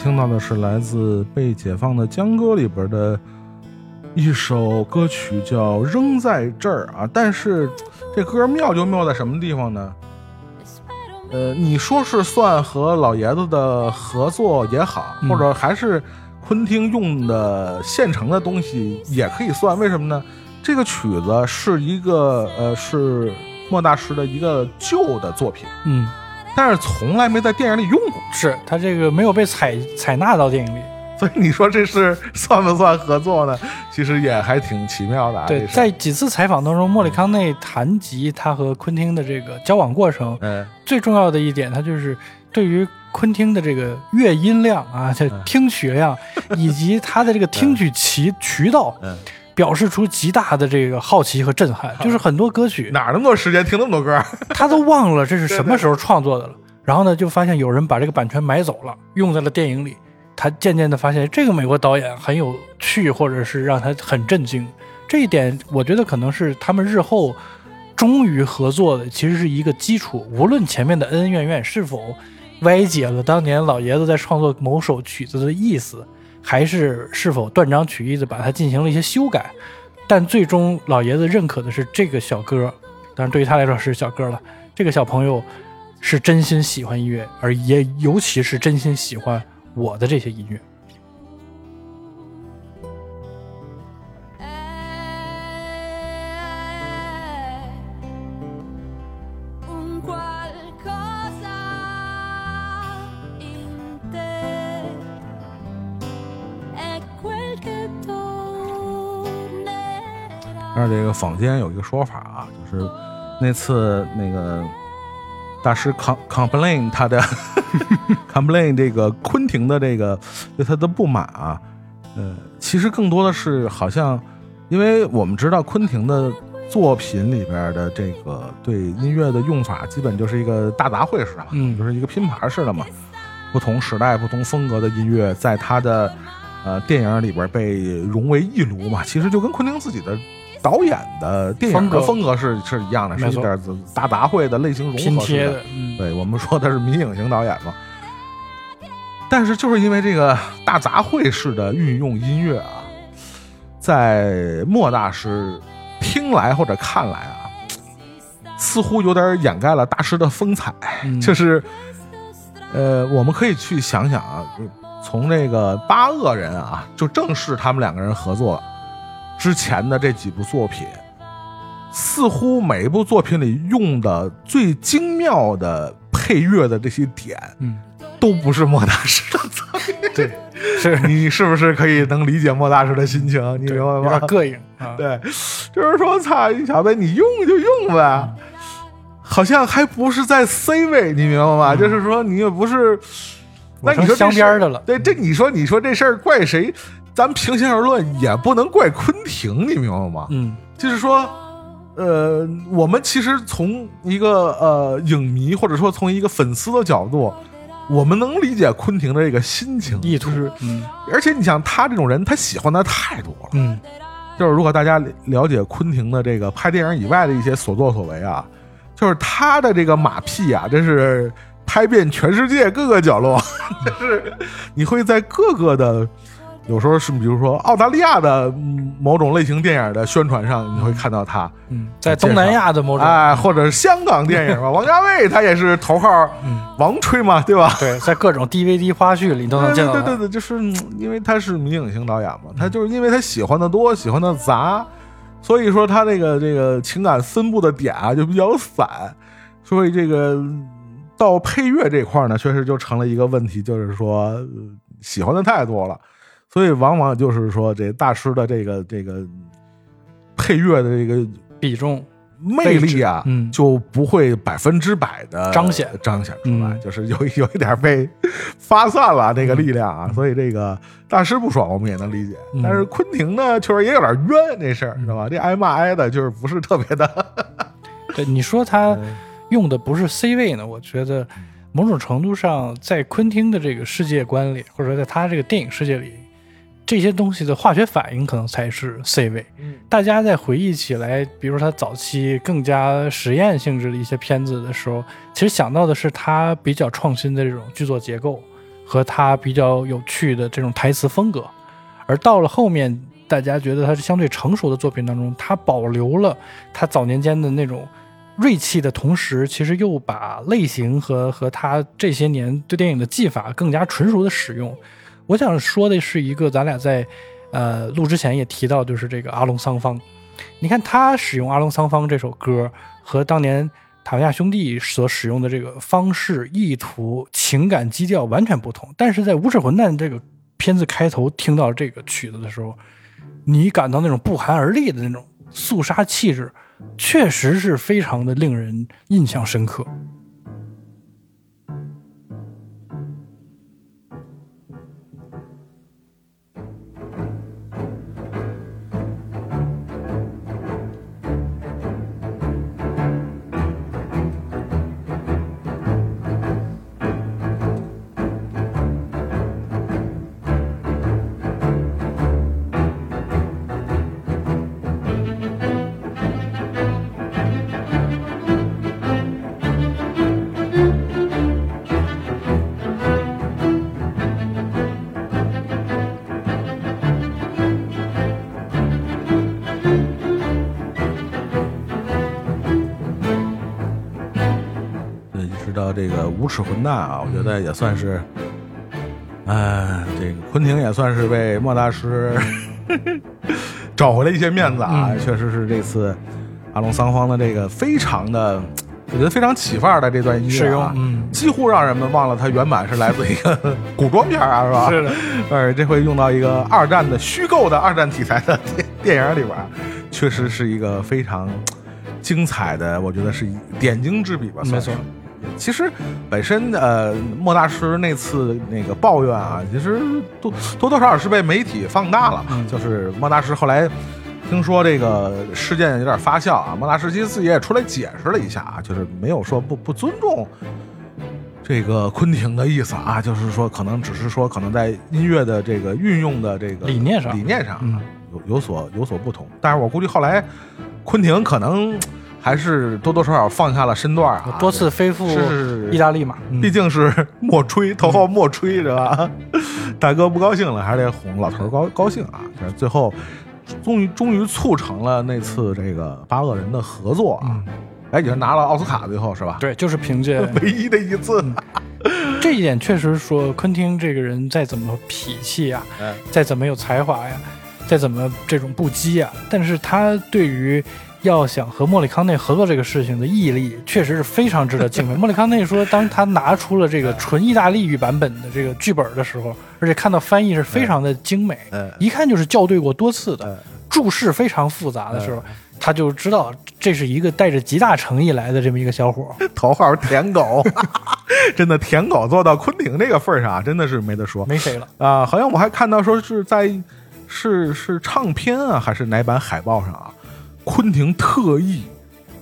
听到的是来自《被解放的江歌》里边的一首歌曲，叫《扔在这儿》啊。但是这歌妙就妙在什么地方呢？呃，你说是算和老爷子的合作也好，嗯或者还是昆汀用的现成的东西也可以算。为什么呢？这个曲子是一个呃是莫大师的一个旧的作品，嗯，但是从来没在电影里用过。是他这个没有被采采纳到电影里。[laughs] 所以你说这是算不算合作呢？其实也还挺奇妙的、啊。对，在几次采访当中，莫里康内谈及他和昆汀的这个交往过程，嗯最重要的一点，他就是对于昆汀的这个乐音量啊，这听取量，以及他的这个听取渠渠道，嗯，表示出极大的这个好奇和震撼。[laughs] 就是很多歌曲，哪那么多时间听那么多歌？[laughs] 他都忘了这是什么时候创作的了。然后呢，就发现有人把这个版权买走了，用在了电影里。他渐渐的发现，这个美国导演很有趣，或者是让他很震惊。这一点，我觉得可能是他们日后终于合作的，其实是一个基础。无论前面的恩恩怨怨是否歪解了当年老爷子在创作某首曲子的意思，还是是否断章取义的把它进行了一些修改，但最终老爷子认可的是这个小哥，当然对于他来说是小哥了。这个小朋友是真心喜欢音乐，而也尤其是真心喜欢我的这些音乐。个坊间有一个说法啊，就是那次那个大师 com complain 他的 [laughs] complain 这个昆汀的这个对他的不满啊，呃，其实更多的是好像，因为我们知道昆汀的作品里边的这个对音乐的用法，基本就是一个大杂烩似的嘛，嗯。就是一个拼盘似的嘛，不同时代、不同风格的音乐，在他的呃电影里边被融为一炉嘛，其实就跟昆汀自己的导演的电影的风风格是是一样的，是没错。一点大杂烩的类型融合式的对我们说的是迷影型导演嘛。但是就是因为这个大杂烩式的运用音乐啊，在莫大师听来或者看来啊，似乎有点掩盖了大师的风采。嗯。就是，呃，我们可以去想想啊，从这个八恶人啊，就正式他们两个人合作之前的这几部作品，似乎每一部作品里用的最精妙的配乐的这些点，嗯，都不是莫大师的作品。对，是 [laughs] 你是不是可以能理解莫大师的心情？你明白吗点？膈应啊。[laughs] 对，就是说，操，你小子，你用就用呗，好像还不是在 C 位，你明白吗？就是说，你也不是，那你说这事儿边儿的了。对，这你说你说这事儿怪谁？咱平心而论，也不能怪昆汀，你明白吗？嗯，就是说，呃，我们其实从一个呃影迷或者说从一个粉丝的角度，我们能理解昆汀的这个心情，意图就是，嗯而且你想他这种人，他喜欢的太多了。嗯就是如果大家了解昆汀的这个拍电影以外的一些所作所为啊，就就是他的这个马屁啊，真是拍遍全世界各个角落，[laughs] 就是你会在各个的。有时候是，比如说澳大利亚的嗯某种类型电影的宣传上，你会看到他，嗯，在东南亚的某种，哎，或者是香港电影吧，[laughs] 王家卫他也是头号嗯，王吹嘛，对吧？对，在各种 DVD 花絮里都能见到。对对对对，就是嗯因为他是迷影型导演嘛，他就是因为他喜欢的多，喜欢的杂，所以说他这个这个情感分布的点啊就比较散，所以这个到配乐这块呢，确实就成了一个问题，就是说、呃喜欢的太多了，所以往往就是说这大师的这个这个配乐的这个比重，魅力啊，嗯就不会百分之百的彰显彰显出来，嗯就是有有一点被发散了那个力量啊，所以这个大师不爽我们也能理解，嗯但是昆汀呢，确实也有点冤这事儿，是吧？这挨骂挨的就是不是特别的，[laughs] 对你说他 [laughs] 用的不是 C 位呢？我觉得某种程度上，在昆汀的这个世界观里，或者说在他这个电影世界里，这些东西的化学反应可能才是 C 位。嗯大家在回忆起来，比如说他早期更加实验性质的一些片子的时候，其实想到的是他比较创新的这种剧作结构和他比较有趣的这种台词风格。而到了后面，大家觉得他是相对成熟的作品当中，他保留了他早年间的那种锐气的同时，其实又把类型和和他这些年对电影的技法更加纯熟的使用。我想说的是一个，咱俩在呃录之前也提到，就是这个阿龙桑方。你看他使用《阿龙桑方》这首歌，和当年塔维亚兄弟所使用的这个方式、意图、情感基调完全不同。但是在《无耻混蛋》这个片子开头听到这个曲子的时候，你感到那种不寒而栗的那种肃杀气质，确实是非常的令人印象深刻。无耻混蛋啊，我觉得也算是，哎，这个昆汀也算是为莫大师 [laughs] 找回了一些面子啊，嗯确实是这次阿龙桑方的这个非常的，我觉得非常起范儿的这段音乐、啊，使用嗯几乎让人们忘了它原版是来自一个 [laughs] 古装片啊，是吧？是的，呃，这回用到一个二战的虚构的二战题材的电电影里边，确实是一个非常精彩的，我觉得是点睛之笔吧。没错。其实本身呃，莫大师那次那个抱怨啊，其实多多多少少是被媒体放大了。嗯就是莫大师后来听说这个事件有点发酵啊，莫大师其实自己也出来解释了一下啊，就是没有说不不尊重这个昆汀的意思啊，就是说可能只是说可能在音乐的这个运用的这个理念上理念上啊嗯有有所有所不同。但是我估计后来昆汀可能还是多多少少放下了身段啊，多次飞赴意大利嘛，嗯毕竟是莫吹，头号莫吹是吧？大哥不高兴了，还是得哄老头儿高高兴啊。但是最后，终于终于促成了那次这个八恶人的合作啊。嗯哎，你是拿了奥斯卡，最后是吧？，对，就是凭借 [laughs] 唯一的一次。[laughs] 这一点，确实说昆汀这个人再怎么脾气呀、哎再怎么有才华呀，再怎么这种不羁呀，但是他对于要想和莫里康内合作这个事情的毅力，确实是非常值得敬佩。[laughs] 莫里康内说，当他拿出了这个纯意大利语版本的这个剧本的时候，而且看到翻译是非常的精美，嗯一看就是校对过多次的嗯，注释非常复杂的时候。他就知道这是一个带着极大诚意来的这么一个小伙，[laughs] 头号舔狗，[laughs] 真的舔狗做到昆汀这个份儿上啊，真的是没得说没谁了。啊！好像我还看到说是在是是唱片啊，还是哪版海报上啊，昆汀特意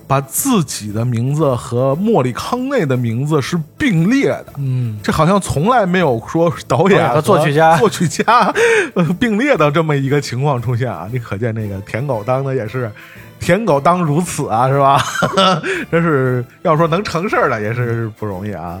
把自己的名字和莫里康内的名字是并列的。嗯，这好像从来没有说导演和作曲家 [laughs] 作曲家呃并列的这么一个情况出现啊！你可见那个舔狗当的也是舔狗当如此啊，是吧？[laughs] 真是要说能成事儿的也是不容易啊。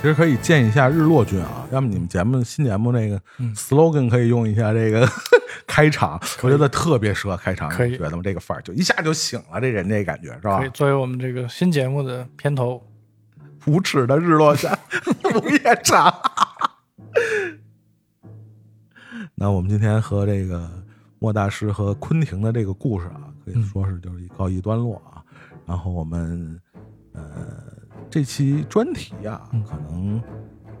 其实可以建一下日落君啊，要么你们节目新节目那个嗯 slogan 可以用一下这个 [laughs] 开场，我觉得特别适合开场，可以你觉得吗？这个范儿就一下就醒了，这人这感觉是吧可以？作为我们这个新节目的片头。无耻的日落下 [laughs] 午夜场。[laughs] 那我们今天和这个莫大师和昆汀的这个故事啊，可以说是就是一告一段落啊。然后我们呃这期专题啊，可能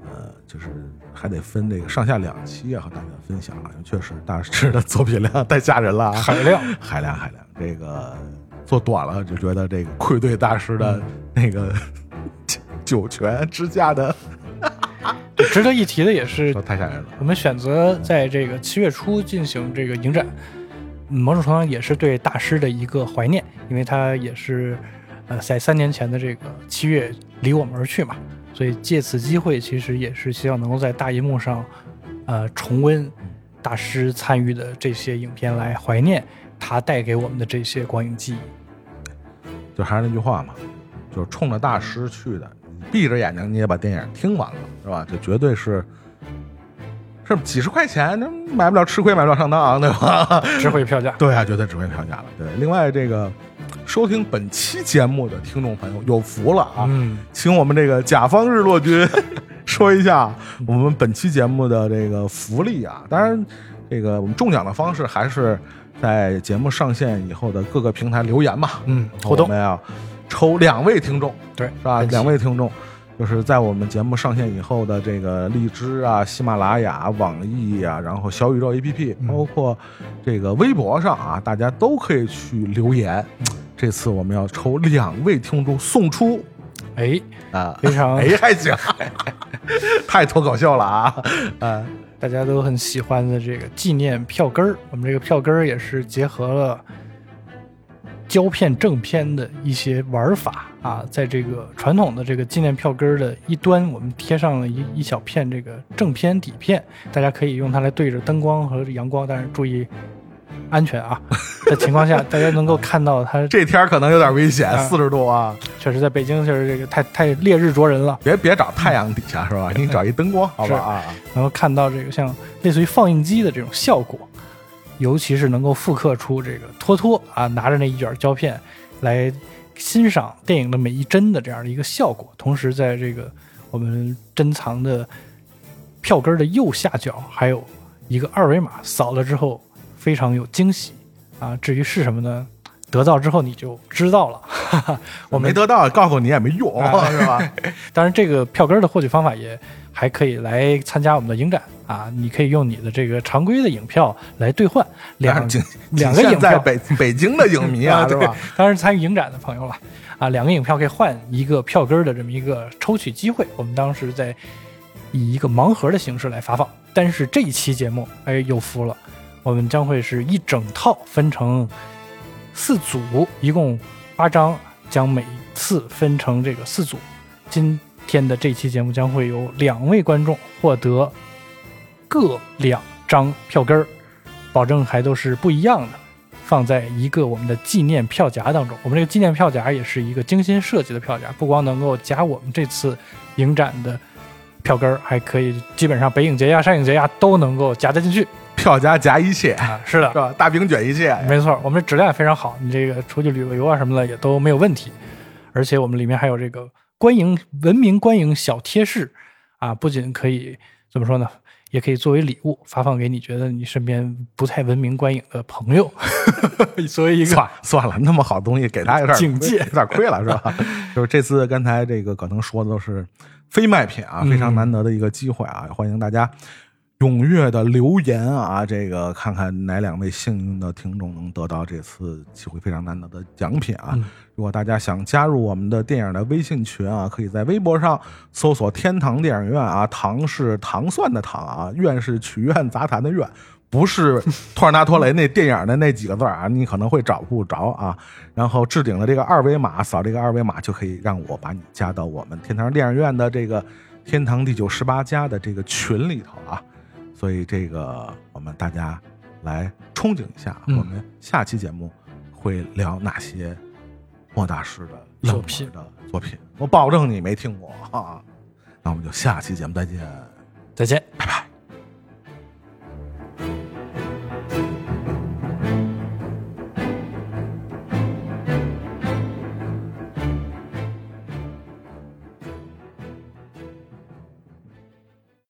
呃就是还得分这个上下两期啊，和大家分享啊。因为确实大师的作品量太吓人了啊，[laughs] 海量海量海量，这个做短了就觉得这个愧对大师的那个 [laughs] 九泉之下的，值得一提的也是 [laughs] 说，太吓人了。我们选择在这个七月初进行这个影展，嗯某种程度上也是对大师的一个怀念，因为他也是呃在三年前的这个七月离我们而去嘛，所以借此机会，其实也是希望能够在大荧幕上呃重温大师参与的这些影片，来怀念他带给我们的这些光影记忆。就还是那句话嘛，就是冲着大师去的，你闭着眼睛你也把电影听完了，是吧？这绝对是。是几十块钱，那买不了吃亏，买不了上当，对吧？[laughs] 值回票价。对啊，绝对值回票价了。对，另外这个收听本期节目的听众朋友有福了啊！嗯，请我们这个甲方日落君说一下我们本期节目的这个福利啊。当然，这个我们中奖的方式还是在节目上线以后的各个平台留言嘛。嗯互动我们要抽两位听众，对，是吧？两位听众。就是在我们节目上线以后的这个荔枝啊、喜马拉雅、网易啊，然后小宇宙 APP，包括这个微博上啊，大家都可以去留言。这次我们要抽两位听众送出哎，啊，非常哎还行，[laughs] 太脱口秀了啊！啊，[laughs] 大家都很喜欢的这个纪念票根儿，我们这个票根儿也是结合了胶片正片的一些玩法啊，在这个传统的这个纪念票根儿的一端，我们贴上了一一小片这个正片底片，大家可以用它来对着灯光和阳光，但是注意安全啊的情况下，[laughs] 大家能够看到它这天儿可能有点危险，啊四十度啊！确实在北京就是这个太太烈日灼人了。别别找太阳底下是吧？你找一灯光，好吧？啊啊，能够看到这个像类似于放映机的这种效果，尤其是能够复刻出这个托托啊拿着那一卷胶片来欣赏电影的每一帧的这样的一个效果，同时在这个我们珍藏的票根的右下角还有一个二维码，扫了之后非常有惊喜啊！至于是什么呢？得到之后你就知道了。哈哈，我没得到，告诉你也没用，啊 [laughs] 是吧？[laughs] 当然，这个票根的获取方法也还可以来参加我们的影展啊！你可以用你的这个常规的影票来兑换两仅 [laughs] 两个影票，在北北京的影迷啊，对是吧？？当然参与影展的朋友了啊，两个影票可以换一个票根的这么一个抽取机会。我们当时在以一个盲盒的形式来发放，但是这一期节目哎有福了，我们将会是一整套分成四组，一共八张，将每次分成这个四组。今天的这期节目将会有两位观众获得各两张票根儿，保证还都是不一样的，放在一个我们的纪念票夹当中。我们这个纪念票夹也是一个精心设计的票夹，不光能够夹我们这次影展的票根儿，还可以基本上北影节呀、上影节呀都能够夹得进去票夹夹一切，啊。是的是，吧？大饼卷一切，没错，我们的质量也非常好，你这个出去旅个游啊什么的也都没有问题。而且我们里面还有这个观影文明观影小贴士啊，不仅可以怎么说呢，也可以作为礼物发放给你觉得你身边不太文明观影的朋友。[laughs] 作为一个算算了，那么好东西给他有点警戒 [laughs] 有点亏了，是吧？[laughs] 就是这次刚才这个可能说的都是非卖品啊，嗯非常难得的一个机会啊，欢迎大家踊跃的留言啊，这个看看哪两位幸运的听众能得到这次机会非常难得的奖品啊！嗯如果大家想加入我们的电影的微信群啊，可以在微博上搜索“天堂电影院”啊，糖是糖蒜的糖啊，院是曲苑杂谈的院。不是托尔纳托雷那电影的那几个字啊，你可能会找不着啊。然后置顶的这个二维码，扫这个二维码就可以让我把你加到我们天堂电影院的这个天堂第九十八家的这个群里头啊。所以这个我们大家来憧憬一下，嗯我们下期节目会聊哪些莫大师的作品的作品，我保证你没听过哈。那我们就下期节目再见，再见。拜拜。